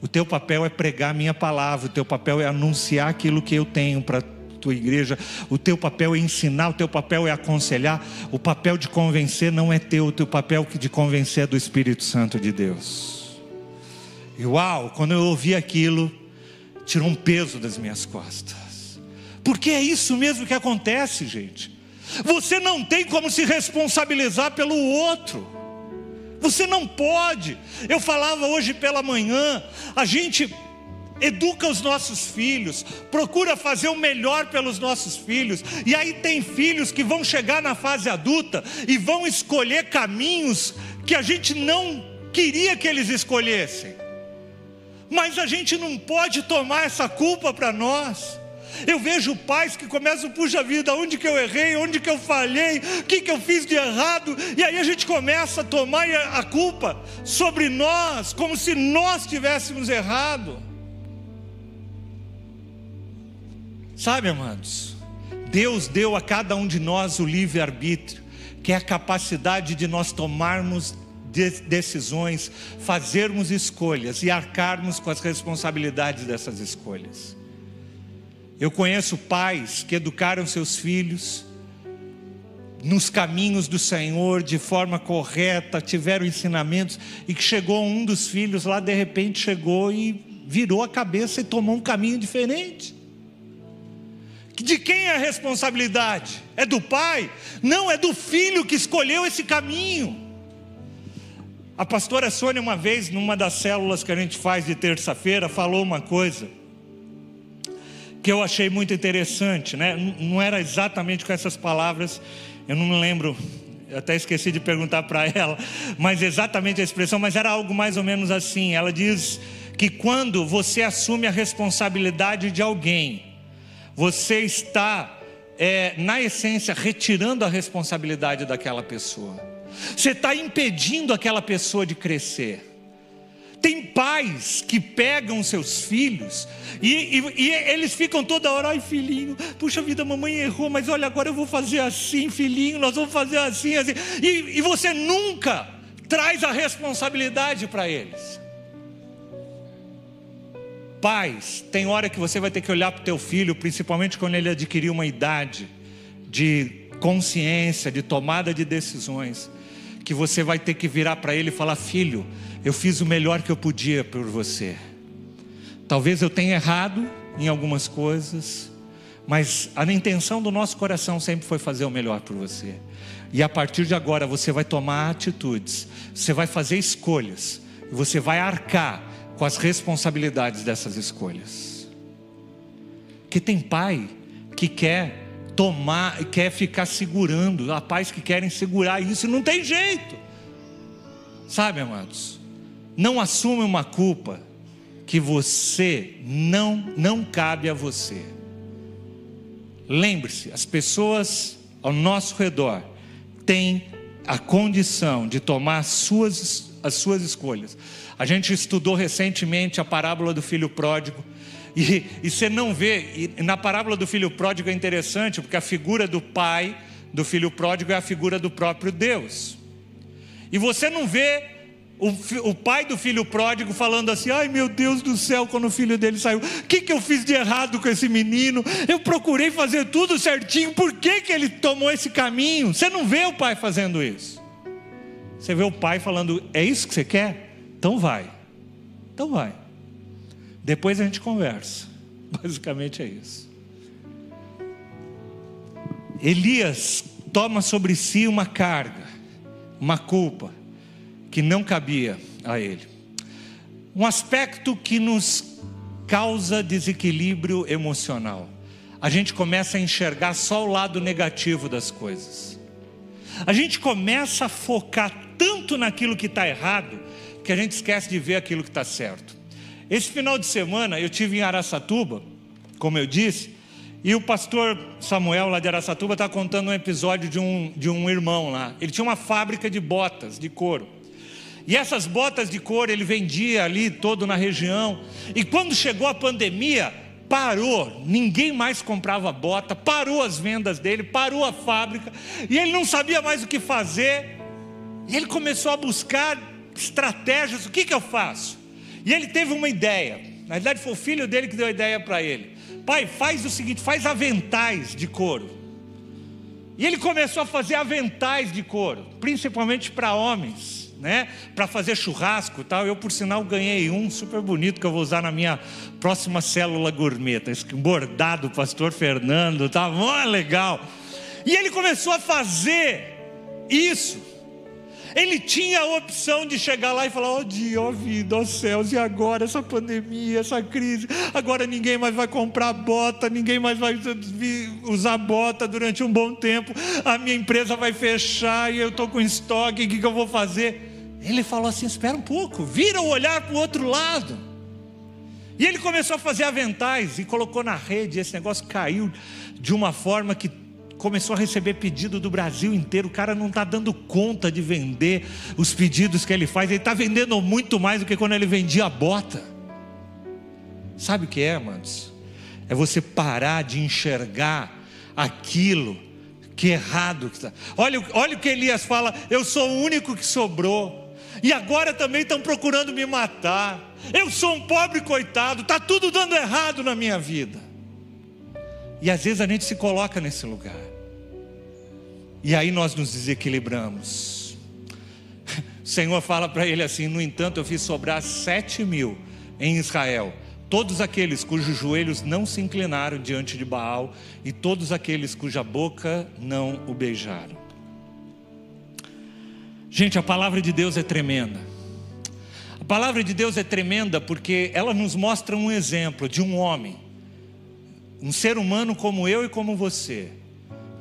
Speaker 1: O teu papel é pregar a minha palavra, o teu papel é anunciar aquilo que eu tenho para tua igreja, o teu papel é ensinar, o teu papel é aconselhar, o papel de convencer não é teu, o teu papel de convencer é do Espírito Santo de Deus. E uau, quando eu ouvi aquilo, tirou um peso das minhas costas. Porque é isso mesmo que acontece, gente. Você não tem como se responsabilizar pelo outro. Você não pode. Eu falava hoje pela manhã, a gente educa os nossos filhos, procura fazer o melhor pelos nossos filhos, e aí tem filhos que vão chegar na fase adulta e vão escolher caminhos que a gente não queria que eles escolhessem. Mas a gente não pode tomar essa culpa para nós. Eu vejo pais que começam, puxa vida, onde que eu errei, onde que eu falhei, o que que eu fiz de errado, e aí a gente começa a tomar a culpa sobre nós, como se nós tivéssemos errado. Sabe, amados, Deus deu a cada um de nós o livre-arbítrio, que é a capacidade de nós tomarmos decisões, fazermos escolhas e arcarmos com as responsabilidades dessas escolhas. Eu conheço pais que educaram seus filhos nos caminhos do Senhor de forma correta, tiveram ensinamentos e que chegou um dos filhos lá de repente chegou e virou a cabeça e tomou um caminho diferente. De quem é a responsabilidade? É do pai? Não, é do filho que escolheu esse caminho. A pastora Sônia, uma vez, numa das células que a gente faz de terça-feira, falou uma coisa que eu achei muito interessante, né? Não era exatamente com essas palavras, eu não me lembro, até esqueci de perguntar para ela, mas exatamente a expressão, mas era algo mais ou menos assim. Ela diz que quando você assume a responsabilidade de alguém, você está, é, na essência, retirando a responsabilidade daquela pessoa, você está impedindo aquela pessoa de crescer. Tem pais que pegam seus filhos e, e, e, eles ficam toda hora, ai filhinho, puxa vida, mamãe errou, mas olha, agora eu vou fazer assim, filhinho, nós vamos fazer assim, assim. E, e você nunca traz a responsabilidade para eles. Pais, tem hora que você vai ter que olhar para o teu filho, principalmente quando ele adquirir uma idade de consciência, de tomada de decisões, que você vai ter que virar para ele e falar: Filho, eu fiz o melhor que eu podia por você. Talvez eu tenha errado em algumas coisas, mas a intenção do nosso coração sempre foi fazer o melhor por você. E a partir de agora você vai tomar atitudes, você vai fazer escolhas, você vai arcar com as responsabilidades dessas escolhas. Que tem pai que quer tomar, quer ficar segurando, há pais que querem segurar isso, não tem jeito. Sabe, amados? Não assume uma culpa que você não não cabe a você. Lembre-se, as pessoas ao nosso redor têm a condição de tomar as suas, as suas escolhas. A gente estudou recentemente a parábola do filho pródigo. E, e você não vê, e na parábola do filho pródigo é interessante, porque a figura do pai do filho pródigo é a figura do próprio Deus. E você não vê o, o, pai do filho pródigo falando assim: ai meu Deus do céu, quando o filho dele saiu, o que, que eu fiz de errado com esse menino? Eu procurei fazer tudo certinho, por que, que ele tomou esse caminho? Você não vê o pai fazendo isso. Você vê o pai falando: é isso que você quer? Então vai. Então vai. Depois a gente conversa. Basicamente é isso. Elias toma sobre si uma carga, uma culpa que não cabia a ele. Um aspecto que nos causa desequilíbrio emocional. A gente começa a enxergar só o lado negativo das coisas. A gente começa a focar tanto naquilo que está errado que a gente esquece de ver aquilo que está certo. Esse final de semana eu tive em Araçatuba, como eu disse, e o pastor Samuel lá de Araçatuba está contando um episódio de um, de um irmão lá. Ele tinha uma fábrica de botas de couro. E essas botas de couro ele vendia ali todo na região. E quando chegou a pandemia, parou, ninguém mais comprava bota, parou as vendas dele, parou a fábrica, e ele não sabia mais o que fazer. E ele começou a buscar estratégias: o que, que eu faço? E ele teve uma ideia. Na verdade, foi o filho dele que deu a ideia para ele. Pai, faz o seguinte: faz aventais de couro. E ele começou a fazer aventais de couro, principalmente para homens, né? Para fazer churrasco tal. Eu, por sinal, ganhei um super bonito que eu vou usar na minha próxima célula gourmet. Esse bordado, pastor Fernando, tá muito legal. E ele começou a fazer isso. Ele tinha a opção de chegar lá e falar: Ó oh, dia, ó oh, vida, ó oh, céus, e agora essa pandemia, essa crise? Agora ninguém mais vai comprar bota, ninguém mais vai usar bota durante um bom tempo, a minha empresa vai fechar e eu estou com estoque, o que, que eu vou fazer? Ele falou assim: Espera um pouco, vira o olhar para o outro lado. E ele começou a fazer aventais e colocou na rede, esse negócio caiu de uma forma que começou a receber pedido do Brasil inteiro. O cara não está dando conta de vender os pedidos que ele faz. Ele está vendendo muito mais do que quando ele vendia a bota. Sabe o que é, amados? É você parar de enxergar aquilo que é errado está. Olha, olha o que Elias fala: eu sou o único que sobrou. E agora também estão procurando me matar. Eu sou um pobre coitado, está tudo dando errado na minha vida. E às vezes a gente se coloca nesse lugar. E aí nós nos desequilibramos. O Senhor fala para ele assim: No entanto, eu fiz sobrar sete mil em Israel, todos aqueles cujos joelhos não se inclinaram diante de Baal, e todos aqueles cuja boca não o beijaram. Gente, a palavra de Deus é tremenda. A palavra de Deus é tremenda porque ela nos mostra um exemplo de um homem, um ser humano como eu e como você,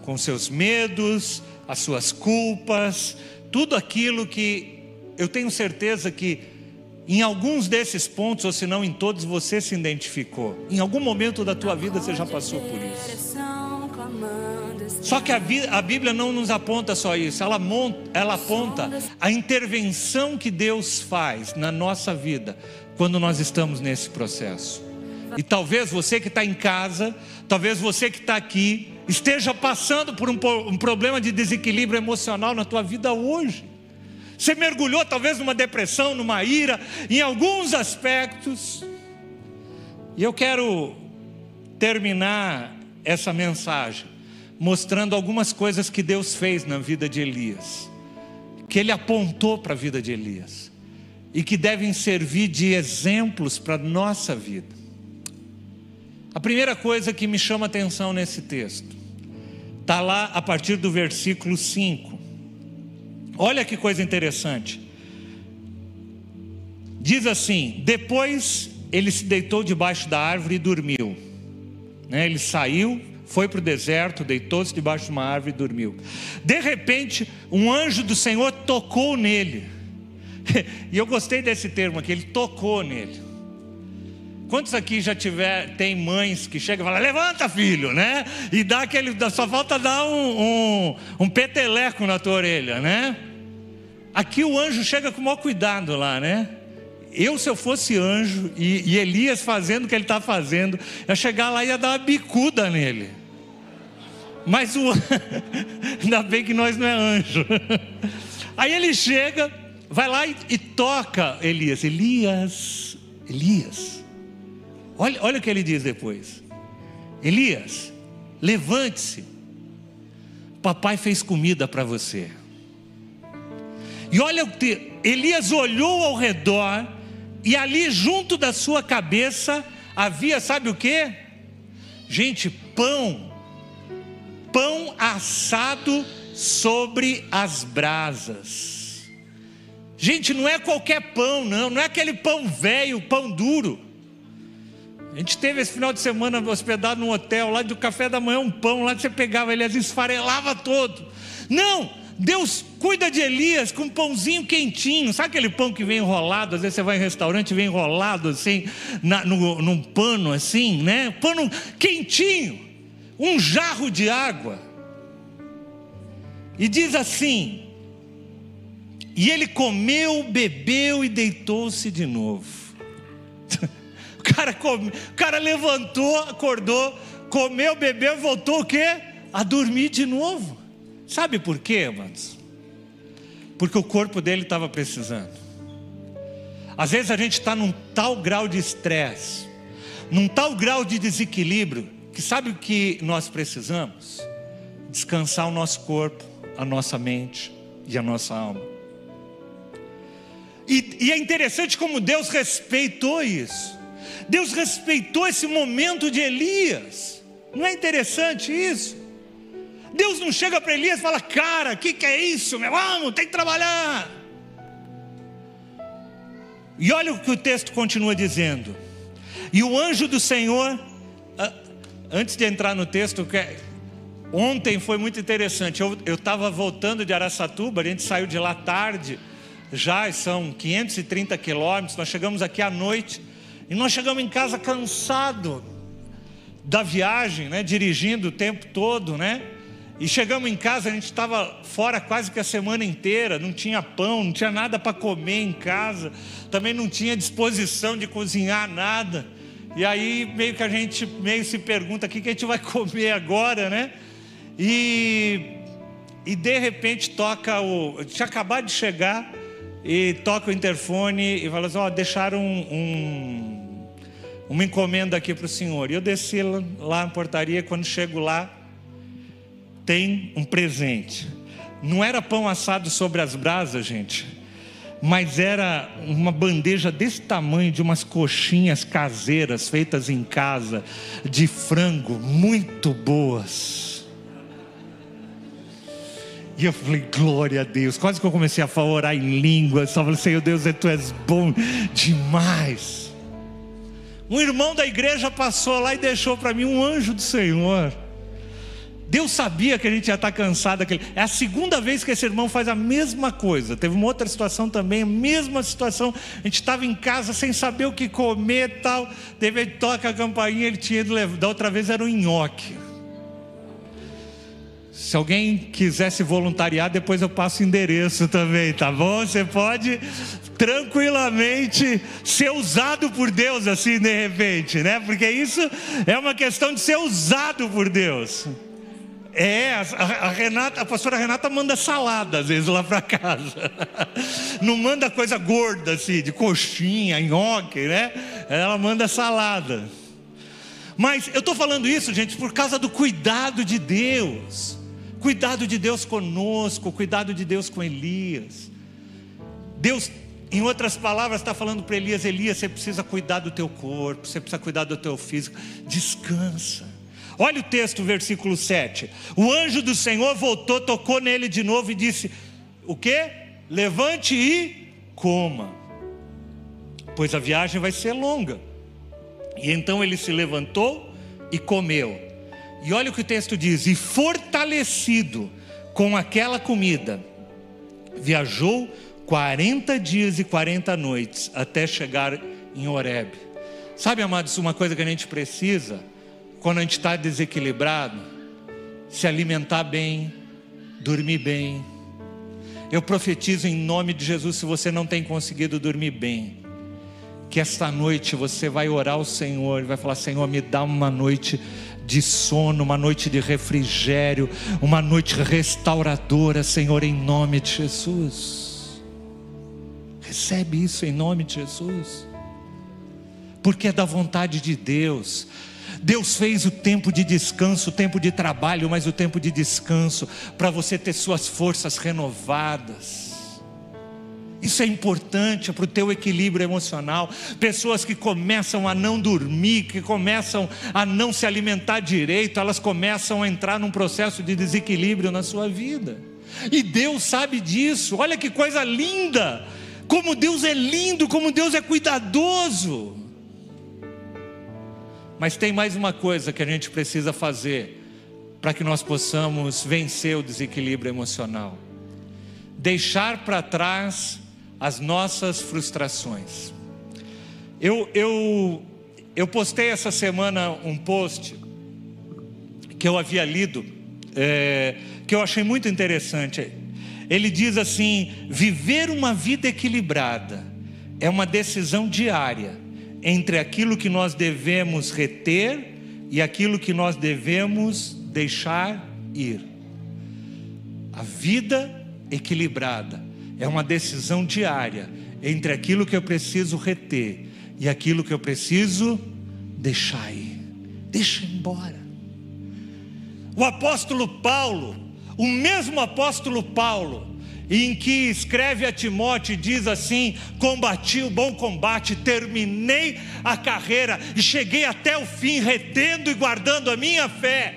Speaker 1: com seus medos, as suas culpas, tudo aquilo que eu tenho certeza que em alguns desses pontos, ou se não em todos, você se identificou. Em algum momento da tua vida você já passou por isso. Só que a, a Bíblia não nos aponta só isso, ela, monta, ela aponta a intervenção que Deus faz na nossa vida quando nós estamos nesse processo. E talvez você que está em casa, talvez você que está aqui, esteja passando por um, um problema de desequilíbrio emocional na tua vida hoje. Você mergulhou talvez numa depressão, numa ira, em alguns aspectos. E eu quero terminar essa mensagem mostrando algumas coisas que Deus fez na vida de Elias, que ele apontou para a vida de Elias e que devem servir de exemplos para a nossa vida. A primeira coisa que me chama atenção nesse texto está lá a partir do versículo 5. Olha que coisa interessante. Diz assim: Depois ele se deitou debaixo da árvore e dormiu. Né? Ele saiu, foi para o deserto, deitou-se debaixo de uma árvore e dormiu. De repente, um anjo do Senhor tocou nele. E eu gostei desse termo aqui, ele tocou nele. Quantos aqui já tiver, tem mães que chegam e falam, levanta filho, né? E dá aquele, só falta dar um, um, um peteleco na tua orelha, né? Aqui o anjo chega com o maior cuidado lá, né? Eu, se eu fosse anjo e, e Elias fazendo o que ele está fazendo, ia chegar lá e ia dar uma bicuda nele. Mas o. Ainda bem que nós não é anjo. Aí ele chega, vai lá e, e toca Elias. Elias, Elias. Olha, olha o que ele diz depois. Elias, levante-se. Papai fez comida para você. E olha o que Elias olhou ao redor e ali junto da sua cabeça havia, sabe o que? Gente, pão, pão assado sobre as brasas. Gente, não é qualquer pão, não, não é aquele pão velho, pão duro. A gente teve esse final de semana hospedado num hotel, lá do café da manhã, um pão, lá você pegava ele, esfarelava todo. Não, Deus cuida de Elias com um pãozinho quentinho. Sabe aquele pão que vem enrolado? Às vezes você vai em restaurante e vem enrolado assim, na, no, num pano assim, né? Pano quentinho. Um jarro de água. E diz assim: E ele comeu, bebeu e deitou-se de novo. o, cara come, o cara levantou, acordou, comeu, bebeu, voltou o quê? A dormir de novo. Sabe por quê, amados? Porque o corpo dele estava precisando. Às vezes a gente está num tal grau de estresse, num tal grau de desequilíbrio, que sabe o que nós precisamos? Descansar o nosso corpo, a nossa mente e a nossa alma. E, e é interessante como Deus respeitou isso. Deus respeitou esse momento de Elias. Não é interessante isso? Deus não chega para Elias e fala: Cara, o que, que é isso, meu amo? Tem que trabalhar. E olha o que o texto continua dizendo. E o anjo do Senhor, antes de entrar no texto, ontem foi muito interessante. Eu estava voltando de Araçatuba, a gente saiu de lá tarde, já são 530 quilômetros. Nós chegamos aqui à noite e nós chegamos em casa cansado da viagem, né, dirigindo o tempo todo, né? E chegamos em casa, a gente estava fora quase que a semana inteira, não tinha pão, não tinha nada para comer em casa, também não tinha disposição de cozinhar nada. E aí meio que a gente meio se pergunta o que, que a gente vai comer agora, né? E, e de repente toca o. Tinha acabado de chegar e toca o interfone e fala assim: ó, oh, deixaram um, um, uma encomenda aqui para o senhor. E eu desci lá, lá na portaria, quando chego lá tem um presente. Não era pão assado sobre as brasas, gente, mas era uma bandeja desse tamanho de umas coxinhas caseiras feitas em casa, de frango, muito boas. E eu falei, glória a Deus. Quase que eu comecei a orar em línguas. Só falei, Senhor Deus, tu és bom demais. Um irmão da igreja passou lá e deixou para mim um anjo do Senhor. Deus sabia que a gente ia estar cansado. Daquele... É a segunda vez que esse irmão faz a mesma coisa. Teve uma outra situação também, a mesma situação. A gente estava em casa sem saber o que comer e tal. Teve ele toca a campainha, ele tinha ido levar. Da outra vez era um nhoque. Se alguém quiser se voluntariar, depois eu passo o endereço também, tá bom? Você pode tranquilamente ser usado por Deus assim de repente, né? Porque isso é uma questão de ser usado por Deus. É, a, Renata, a pastora Renata manda salada às vezes lá para casa. Não manda coisa gorda assim, de coxinha, nhoque, né? Ela manda salada. Mas eu estou falando isso, gente, por causa do cuidado de Deus. Cuidado de Deus conosco, cuidado de Deus com Elias. Deus, em outras palavras, está falando para Elias: Elias, você precisa cuidar do teu corpo, você precisa cuidar do teu físico. Descansa. Olha o texto, versículo 7. O anjo do Senhor voltou, tocou nele de novo e disse: O que? Levante e coma, pois a viagem vai ser longa. E então ele se levantou e comeu. E olha o que o texto diz: E fortalecido com aquela comida, viajou 40 dias e 40 noites até chegar em Horeb. Sabe, amados, uma coisa que a gente precisa quando a gente está desequilibrado, se alimentar bem, dormir bem. Eu profetizo em nome de Jesus, se você não tem conseguido dormir bem, que esta noite você vai orar ao Senhor e vai falar: Senhor, me dá uma noite de sono, uma noite de refrigério, uma noite restauradora, Senhor, em nome de Jesus. Recebe isso em nome de Jesus, porque é da vontade de Deus. Deus fez o tempo de descanso, o tempo de trabalho, mas o tempo de descanso para você ter suas forças renovadas. Isso é importante para o teu equilíbrio emocional. Pessoas que começam a não dormir, que começam a não se alimentar direito, elas começam a entrar num processo de desequilíbrio na sua vida. E Deus sabe disso. Olha que coisa linda! Como Deus é lindo, como Deus é cuidadoso. Mas tem mais uma coisa que a gente precisa fazer para que nós possamos vencer o desequilíbrio emocional: deixar para trás as nossas frustrações. Eu, eu, eu postei essa semana um post que eu havia lido, é, que eu achei muito interessante. Ele diz assim: viver uma vida equilibrada é uma decisão diária entre aquilo que nós devemos reter e aquilo que nós devemos deixar ir. A vida equilibrada é uma decisão diária entre aquilo que eu preciso reter e aquilo que eu preciso deixar ir. Deixa embora. O apóstolo Paulo, o mesmo apóstolo Paulo, em que escreve a Timóteo e diz assim: Combati o bom combate, terminei a carreira e cheguei até o fim, retendo e guardando a minha fé.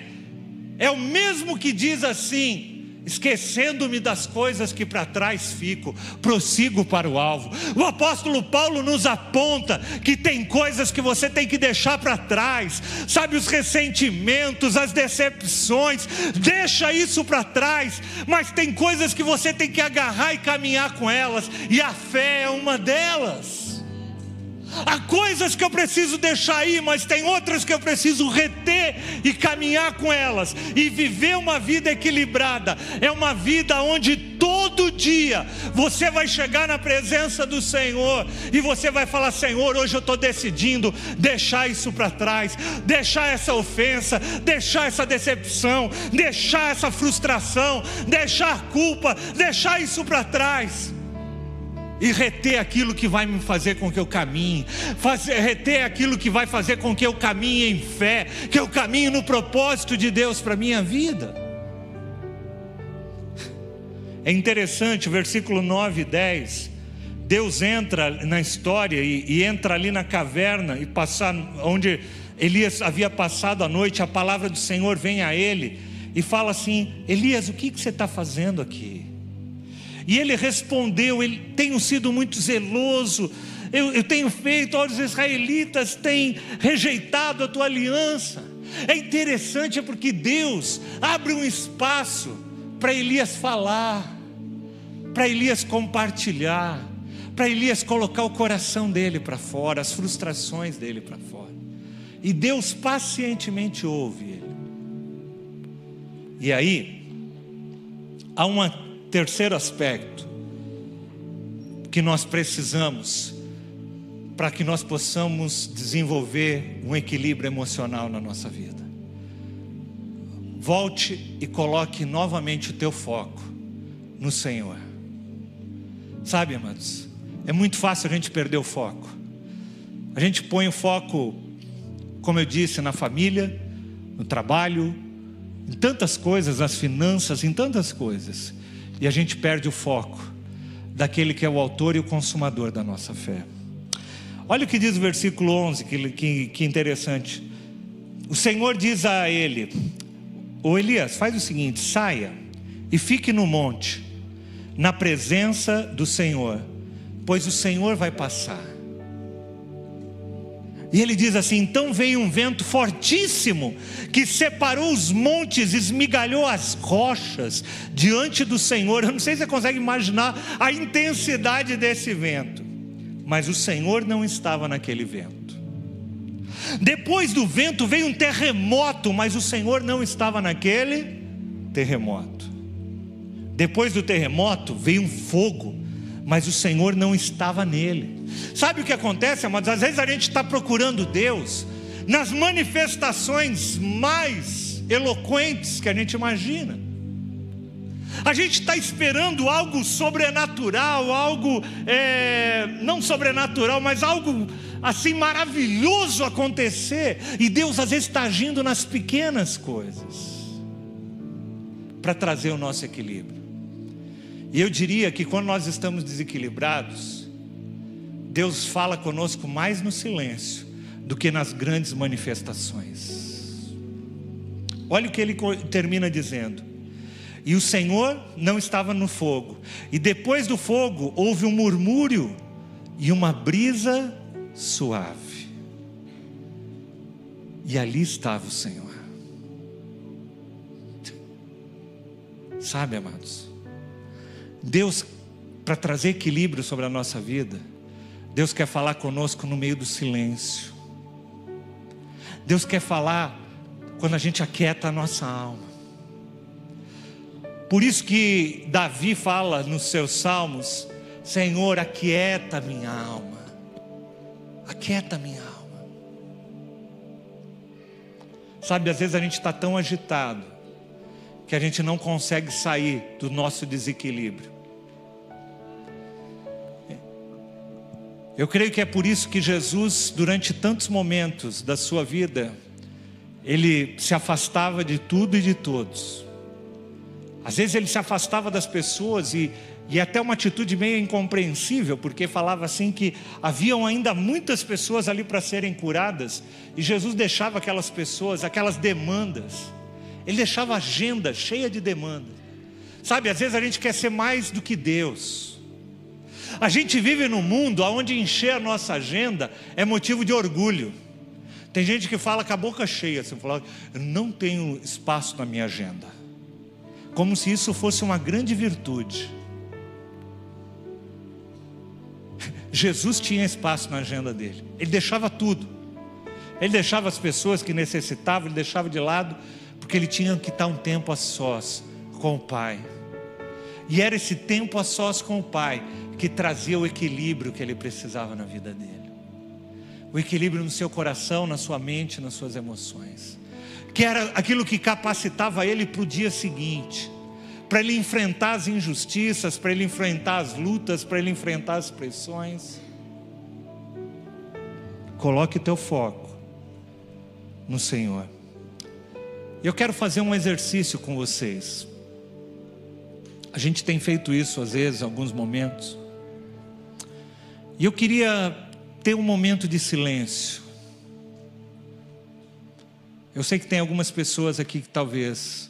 Speaker 1: É o mesmo que diz assim: esquecendo-me das coisas que para trás fico, prossigo para o alvo. O apóstolo Paulo nos aponta que tem coisas que você tem que deixar para trás, sabe, os ressentimentos, as decepções, deixa isso para trás, mas tem coisas que você tem que agarrar e caminhar com elas, e a fé é uma delas. Há coisas que eu preciso deixar aí, mas tem outras que eu preciso reter e caminhar com elas. E viver uma vida equilibrada é uma vida onde todo dia você vai chegar na presença do Senhor e você vai falar: Senhor, hoje eu estou decidindo deixar isso para trás, deixar essa ofensa, deixar essa decepção, deixar essa frustração, deixar culpa, deixar isso para trás e reter aquilo que vai me fazer com que eu caminhe, fazer, reter aquilo que vai fazer com que eu caminhe em fé, que eu caminhe no propósito de Deus para a minha vida. É interessante, versículo 9 e 10. Deus entra na história e, e entra ali na caverna e passar onde Elias havia passado a noite, a palavra do Senhor vem a ele e fala assim: Elias, o que, que você está fazendo aqui? E ele respondeu: ele, Tenho sido muito zeloso, eu, eu tenho feito, olha, os israelitas têm rejeitado a tua aliança. É interessante porque Deus abre um espaço para Elias falar, para Elias compartilhar, para Elias colocar o coração dele para fora, as frustrações dele para fora. E Deus pacientemente ouve ele. E aí, há um terceiro aspecto que nós precisamos para que nós possamos desenvolver um equilíbrio emocional na nossa vida. Volte e coloque novamente o teu foco no Senhor. Sabe, amados, é muito fácil a gente perder o foco. A gente põe o foco, como eu disse, na família, no trabalho, em tantas coisas, nas finanças, em tantas coisas, e a gente perde o foco daquele que é o autor e o consumador da nossa fé. Olha o que diz o versículo 11, que, que, que interessante. O Senhor diz a ele: Ô Elias, faz o seguinte: saia e fique no monte, na presença do Senhor, pois o Senhor vai passar. E ele diz assim: então veio um vento fortíssimo que separou os montes, esmigalhou as rochas diante do Senhor. Eu não sei se você consegue imaginar a intensidade desse vento mas o Senhor não estava naquele vento. Depois do vento veio um terremoto, mas o Senhor não estava naquele terremoto. Depois do terremoto veio um fogo, mas o Senhor não estava nele. Sabe o que acontece, amados? Às vezes a gente está procurando Deus nas manifestações mais eloquentes que a gente imagina. A gente está esperando algo sobrenatural, algo é, não sobrenatural, mas algo assim maravilhoso acontecer. E Deus às vezes está agindo nas pequenas coisas para trazer o nosso equilíbrio. E eu diria que quando nós estamos desequilibrados, Deus fala conosco mais no silêncio do que nas grandes manifestações. Olha o que ele termina dizendo. E o Senhor não estava no fogo. E depois do fogo houve um murmúrio e uma brisa suave. E ali estava o Senhor. Sabe, amados? Deus, para trazer equilíbrio sobre a nossa vida, Deus quer falar conosco no meio do silêncio. Deus quer falar quando a gente aquieta a nossa alma. Por isso que Davi fala nos seus salmos: Senhor, aquieta minha alma, aquieta minha alma. Sabe, às vezes a gente está tão agitado que a gente não consegue sair do nosso desequilíbrio. Eu creio que é por isso que Jesus, durante tantos momentos da sua vida, ele se afastava de tudo e de todos às vezes ele se afastava das pessoas e, e até uma atitude meio incompreensível, porque falava assim que haviam ainda muitas pessoas ali para serem curadas, e Jesus deixava aquelas pessoas, aquelas demandas, ele deixava a agenda cheia de demandas. Sabe, às vezes a gente quer ser mais do que Deus. A gente vive num mundo onde encher a nossa agenda é motivo de orgulho. Tem gente que fala com a boca cheia, assim, fala, eu não tenho espaço na minha agenda como se isso fosse uma grande virtude. Jesus tinha espaço na agenda dele, ele deixava tudo, ele deixava as pessoas que necessitavam, ele deixava de lado, porque ele tinha que estar um tempo a sós com o Pai. E era esse tempo a sós com o Pai que trazia o equilíbrio que ele precisava na vida dele. O equilíbrio no seu coração, na sua mente, nas suas emoções que era aquilo que capacitava ele para o dia seguinte, para ele enfrentar as injustiças, para ele enfrentar as lutas, para ele enfrentar as pressões. Coloque teu foco no Senhor. Eu quero fazer um exercício com vocês. A gente tem feito isso às vezes, em alguns momentos. E eu queria ter um momento de silêncio. Eu sei que tem algumas pessoas aqui que talvez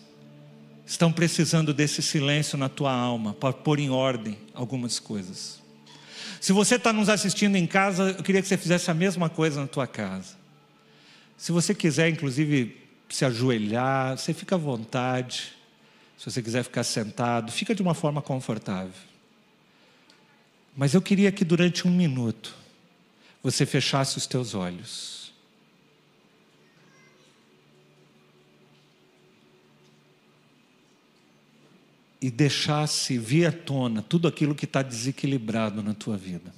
Speaker 1: estão precisando desse silêncio na tua alma para pôr em ordem algumas coisas. Se você está nos assistindo em casa, eu queria que você fizesse a mesma coisa na tua casa. Se você quiser, inclusive, se ajoelhar, você fica à vontade. Se você quiser ficar sentado, fica de uma forma confortável. Mas eu queria que durante um minuto você fechasse os teus olhos. e deixasse vir à tona tudo aquilo que está desequilibrado na tua vida.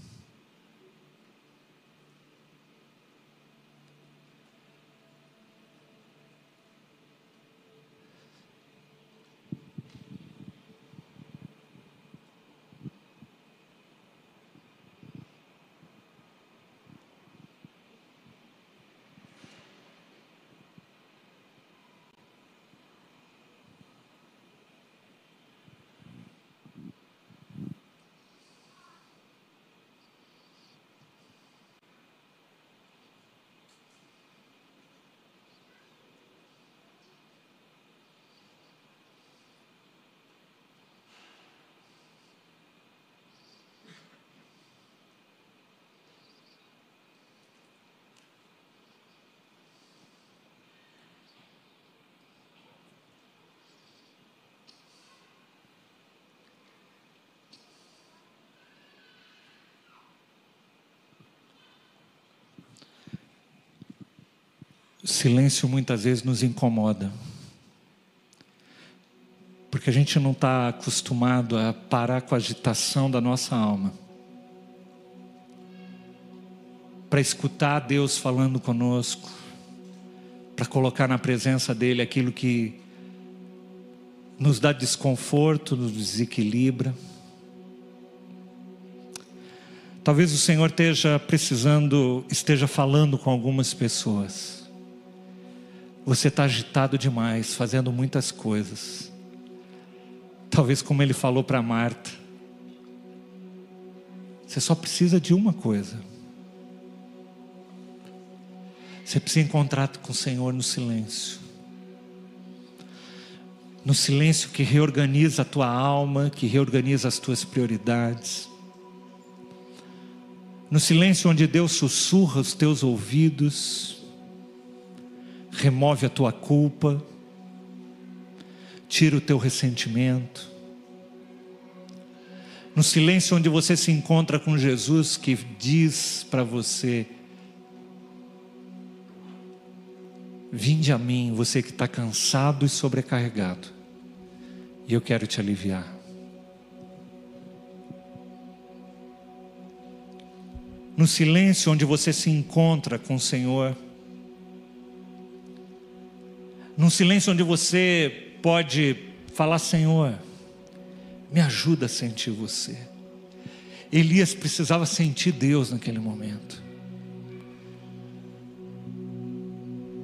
Speaker 1: O silêncio muitas vezes nos incomoda. Porque a gente não está acostumado a parar com a agitação da nossa alma. Para escutar Deus falando conosco. Para colocar na presença dEle aquilo que nos dá desconforto, nos desequilibra. Talvez o Senhor esteja precisando, esteja falando com algumas pessoas você está agitado demais, fazendo muitas coisas. Talvez, como ele falou para Marta, você só precisa de uma coisa. Você precisa encontrar com o Senhor no silêncio. No silêncio que reorganiza a tua alma, que reorganiza as tuas prioridades. No silêncio onde Deus sussurra os teus ouvidos remove a tua culpa, tira o teu ressentimento. No silêncio onde você se encontra com Jesus que diz para você: Vinde a mim, você que está cansado e sobrecarregado, e eu quero te aliviar. No silêncio onde você se encontra com o Senhor, num silêncio onde você pode falar: Senhor, me ajuda a sentir você. Elias precisava sentir Deus naquele momento.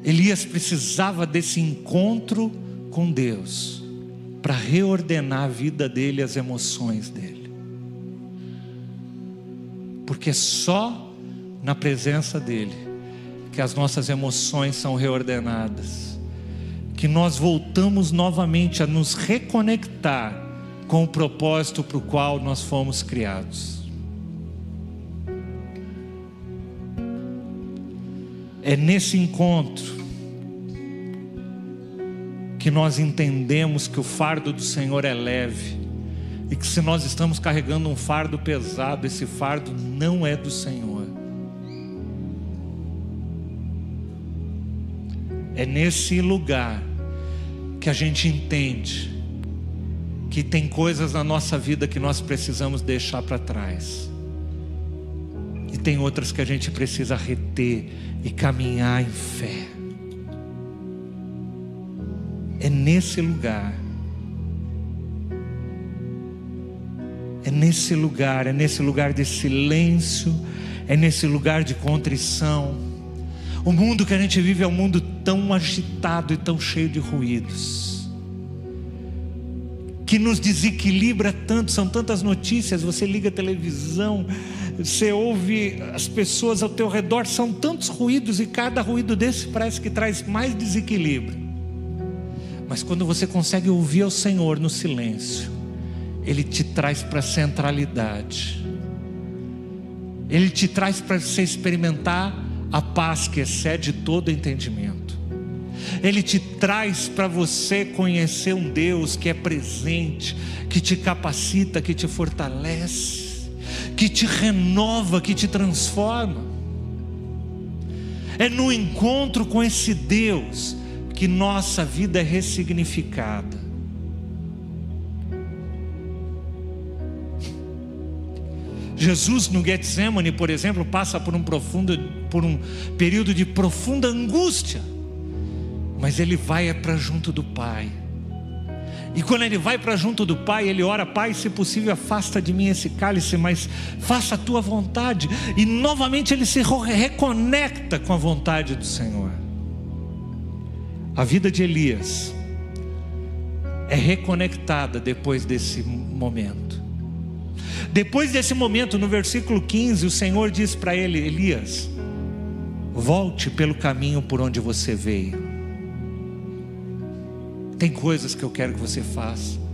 Speaker 1: Elias precisava desse encontro com Deus para reordenar a vida dele, as emoções dele. Porque só na presença dele que as nossas emoções são reordenadas que nós voltamos novamente a nos reconectar com o propósito para o qual nós fomos criados. É nesse encontro que nós entendemos que o fardo do Senhor é leve e que se nós estamos carregando um fardo pesado, esse fardo não é do Senhor. É nesse lugar que a gente entende que tem coisas na nossa vida que nós precisamos deixar para trás. E tem outras que a gente precisa reter e caminhar em fé. É nesse lugar. É nesse lugar, é nesse lugar de silêncio, é nesse lugar de contrição o mundo que a gente vive é um mundo tão agitado e tão cheio de ruídos. que nos desequilibra tanto, são tantas notícias, você liga a televisão, você ouve as pessoas ao teu redor, são tantos ruídos e cada ruído desse parece que traz mais desequilíbrio. Mas quando você consegue ouvir ao Senhor no silêncio, Ele te traz para a centralidade, Ele te traz para você experimentar a paz que excede todo entendimento. Ele te traz para você conhecer um Deus que é presente, que te capacita, que te fortalece, que te renova, que te transforma. É no encontro com esse Deus que nossa vida é ressignificada. Jesus no Getsemane, por exemplo, passa por um profundo, por um período de profunda angústia mas ele vai é para junto do Pai. E quando ele vai para junto do Pai, ele ora: Pai, se possível, afasta de mim esse cálice, mas faça a tua vontade. E novamente ele se reconecta com a vontade do Senhor. A vida de Elias é reconectada depois desse momento. Depois desse momento, no versículo 15, o Senhor diz para ele: Elias, volte pelo caminho por onde você veio. Tem coisas que eu quero que você faça.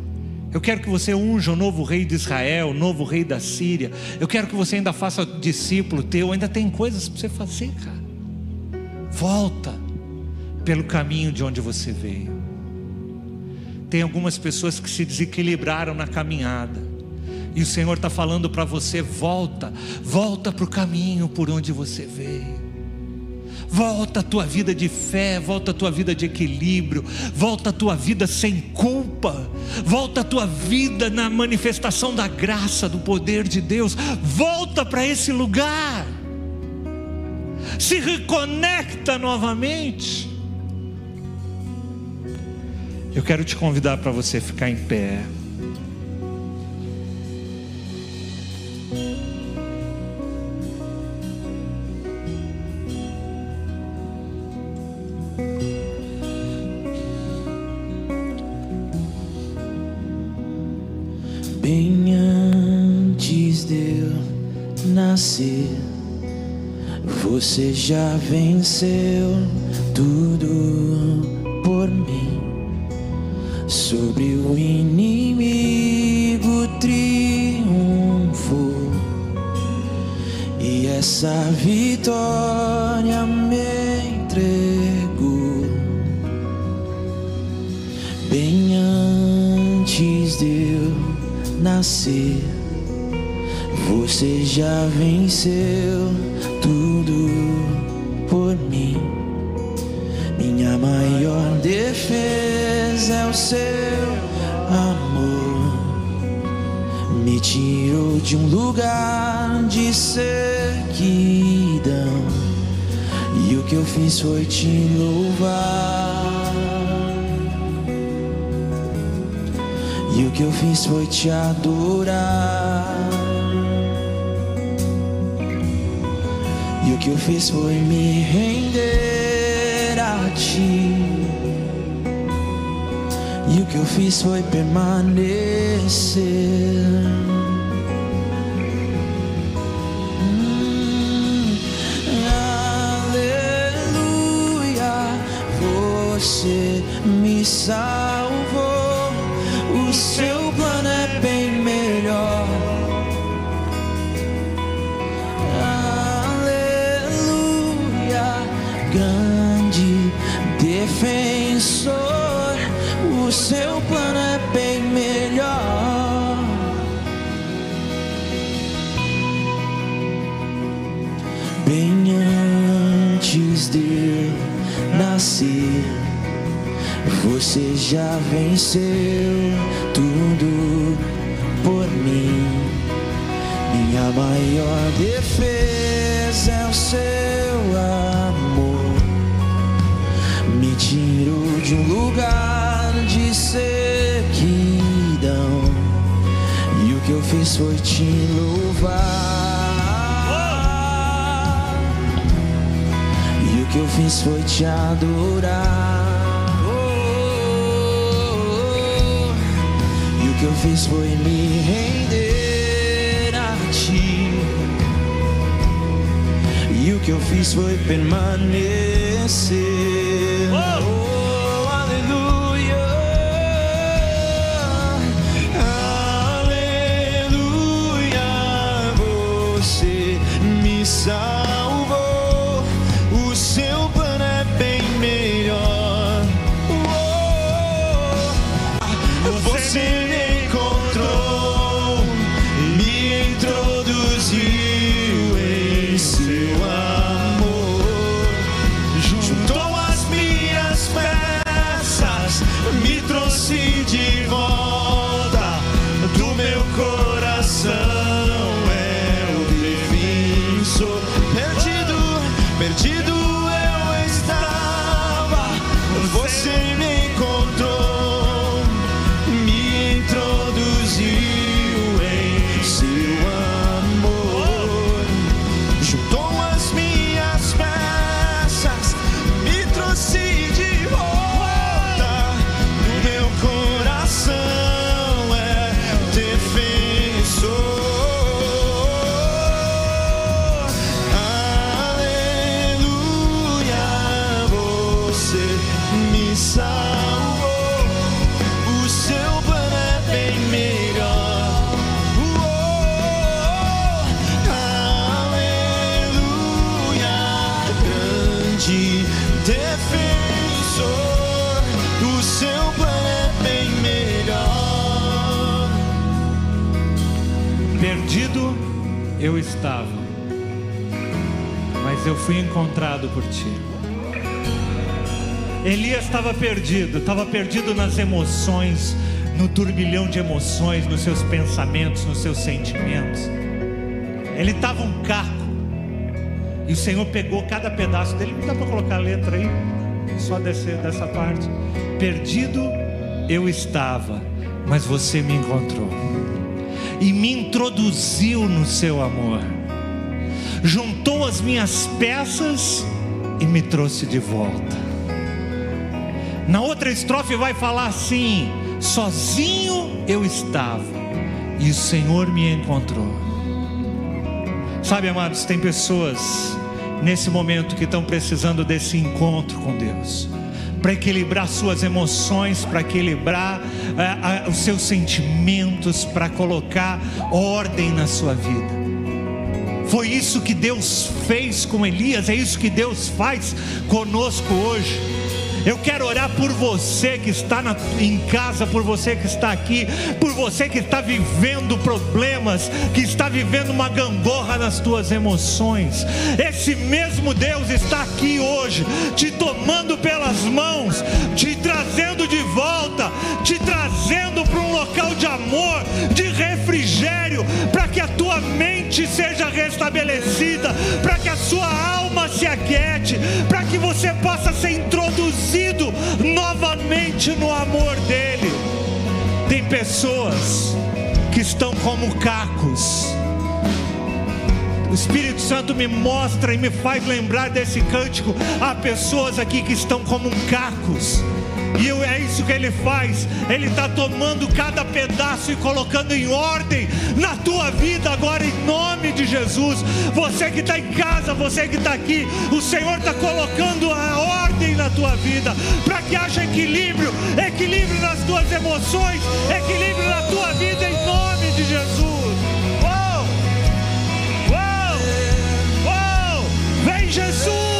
Speaker 1: Eu quero que você unja o novo rei de Israel, o novo rei da Síria. Eu quero que você ainda faça discípulo teu. Ainda tem coisas para você fazer, cara. Volta pelo caminho de onde você veio. Tem algumas pessoas que se desequilibraram na caminhada. E o Senhor está falando para você: volta, volta para o caminho por onde você veio. Volta a tua vida de fé, volta a tua vida de equilíbrio, volta a tua vida sem culpa, volta a tua vida na manifestação da graça, do poder de Deus. Volta para esse lugar. Se reconecta novamente. Eu quero te convidar para você ficar em pé.
Speaker 2: Você já venceu tudo por mim. Sobre o inimigo triunfo. E essa vitória me entregou. Nascer, você já venceu tudo por mim. Minha maior defesa é o seu amor. Me tirou de um lugar de sequidão. E o que eu fiz foi te louvar. Que eu fiz foi te adorar. E o que eu fiz foi me render a ti. E o que eu fiz foi permanecer. Hum, aleluia, você me salvou. Seu plano é bem melhor. Bem antes de nascer, você já venceu tudo por mim. Minha maior defesa é o seu amor me tirou de um lugar de sequidão. E o que eu fiz foi te louvar. E o que eu fiz foi te adorar. E o que eu fiz foi me render a ti. E o que eu fiz foi permanecer. Estava,
Speaker 1: mas eu fui encontrado por ti. Elias estava perdido, estava perdido nas emoções, no turbilhão de emoções, nos seus pensamentos, nos seus sentimentos. Ele estava um caco, e o Senhor pegou cada pedaço dele. Não dá para colocar a letra aí? Só descer dessa parte. Perdido eu estava, mas você me encontrou e me introduziu no seu amor. Juntou as minhas peças e me trouxe de volta. Na outra estrofe vai falar assim: sozinho eu estava e o Senhor me encontrou. Sabe, amados, tem pessoas nesse momento que estão precisando desse encontro com Deus para equilibrar suas emoções, para equilibrar ah, ah, os seus sentimentos, para colocar ordem na sua vida. Foi isso que Deus fez com Elias, é isso que Deus faz conosco hoje. Eu quero orar por você que está na, em casa, por você que está aqui, por você que está vivendo problemas, que está vivendo uma gangorra nas tuas emoções. Esse mesmo Deus está aqui hoje, te tomando pelas mãos, te trazendo de volta, te trazendo para um local de amor, de refrigério, para que a tua mente seja restabelecida, para que a sua alma se aquiete, para que você possa ser introduzido novamente no amor dele. Tem pessoas que estão como cacos. O Espírito Santo me mostra e me faz lembrar desse cântico. Há pessoas aqui que estão como cacos. E é isso que ele faz. Ele está tomando cada pedaço e colocando em ordem na tua vida agora, em nome de Jesus. Você que está em casa, você que está aqui, o Senhor está colocando a ordem na tua vida para que haja equilíbrio equilíbrio nas tuas emoções, equilíbrio na tua vida, em nome de Jesus. Uou! Uou! Uou! Vem Jesus!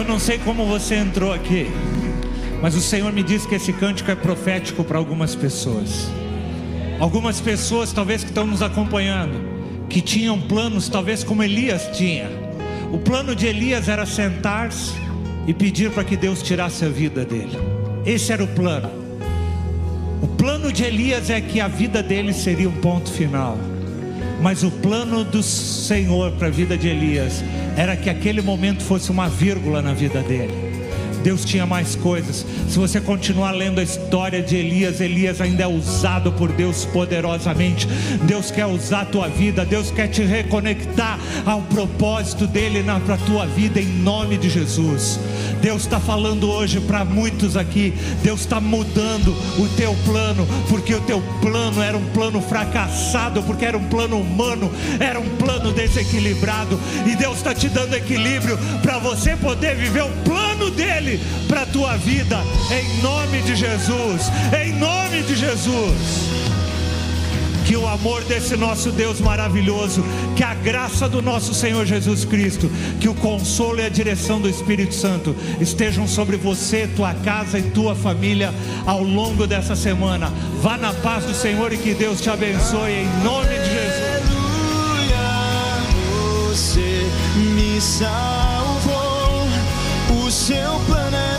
Speaker 2: Eu
Speaker 1: não sei como você entrou aqui, mas o Senhor me disse que esse cântico é profético para algumas pessoas. Algumas pessoas, talvez que estão nos acompanhando, que tinham planos, talvez como Elias tinha. O plano de Elias era sentar-se e pedir para que Deus tirasse a vida dele. Esse era o plano. O plano de Elias é que a vida dele seria um ponto final. Mas o plano do Senhor para a vida de Elias era que aquele momento fosse uma vírgula na vida dele. Deus tinha mais coisas. Se você continuar lendo a história de Elias, Elias ainda é usado por Deus poderosamente. Deus quer usar a tua vida, Deus quer te reconectar ao propósito dele na pra tua vida em nome de Jesus. Deus está falando hoje para muitos aqui. Deus está mudando o teu plano, porque o teu plano era um plano fracassado, porque era um plano humano, era um plano desequilibrado. E Deus está te dando equilíbrio para você poder viver o plano dele para a tua vida, em nome de Jesus. Em nome de Jesus que o amor desse nosso Deus maravilhoso, que a graça do nosso Senhor Jesus Cristo, que o consolo e a direção do Espírito Santo estejam sobre você, tua casa e tua família ao longo dessa semana. Vá na paz do Senhor e que Deus te abençoe em nome de Jesus.
Speaker 2: Aleluia, você me salvou o seu plano é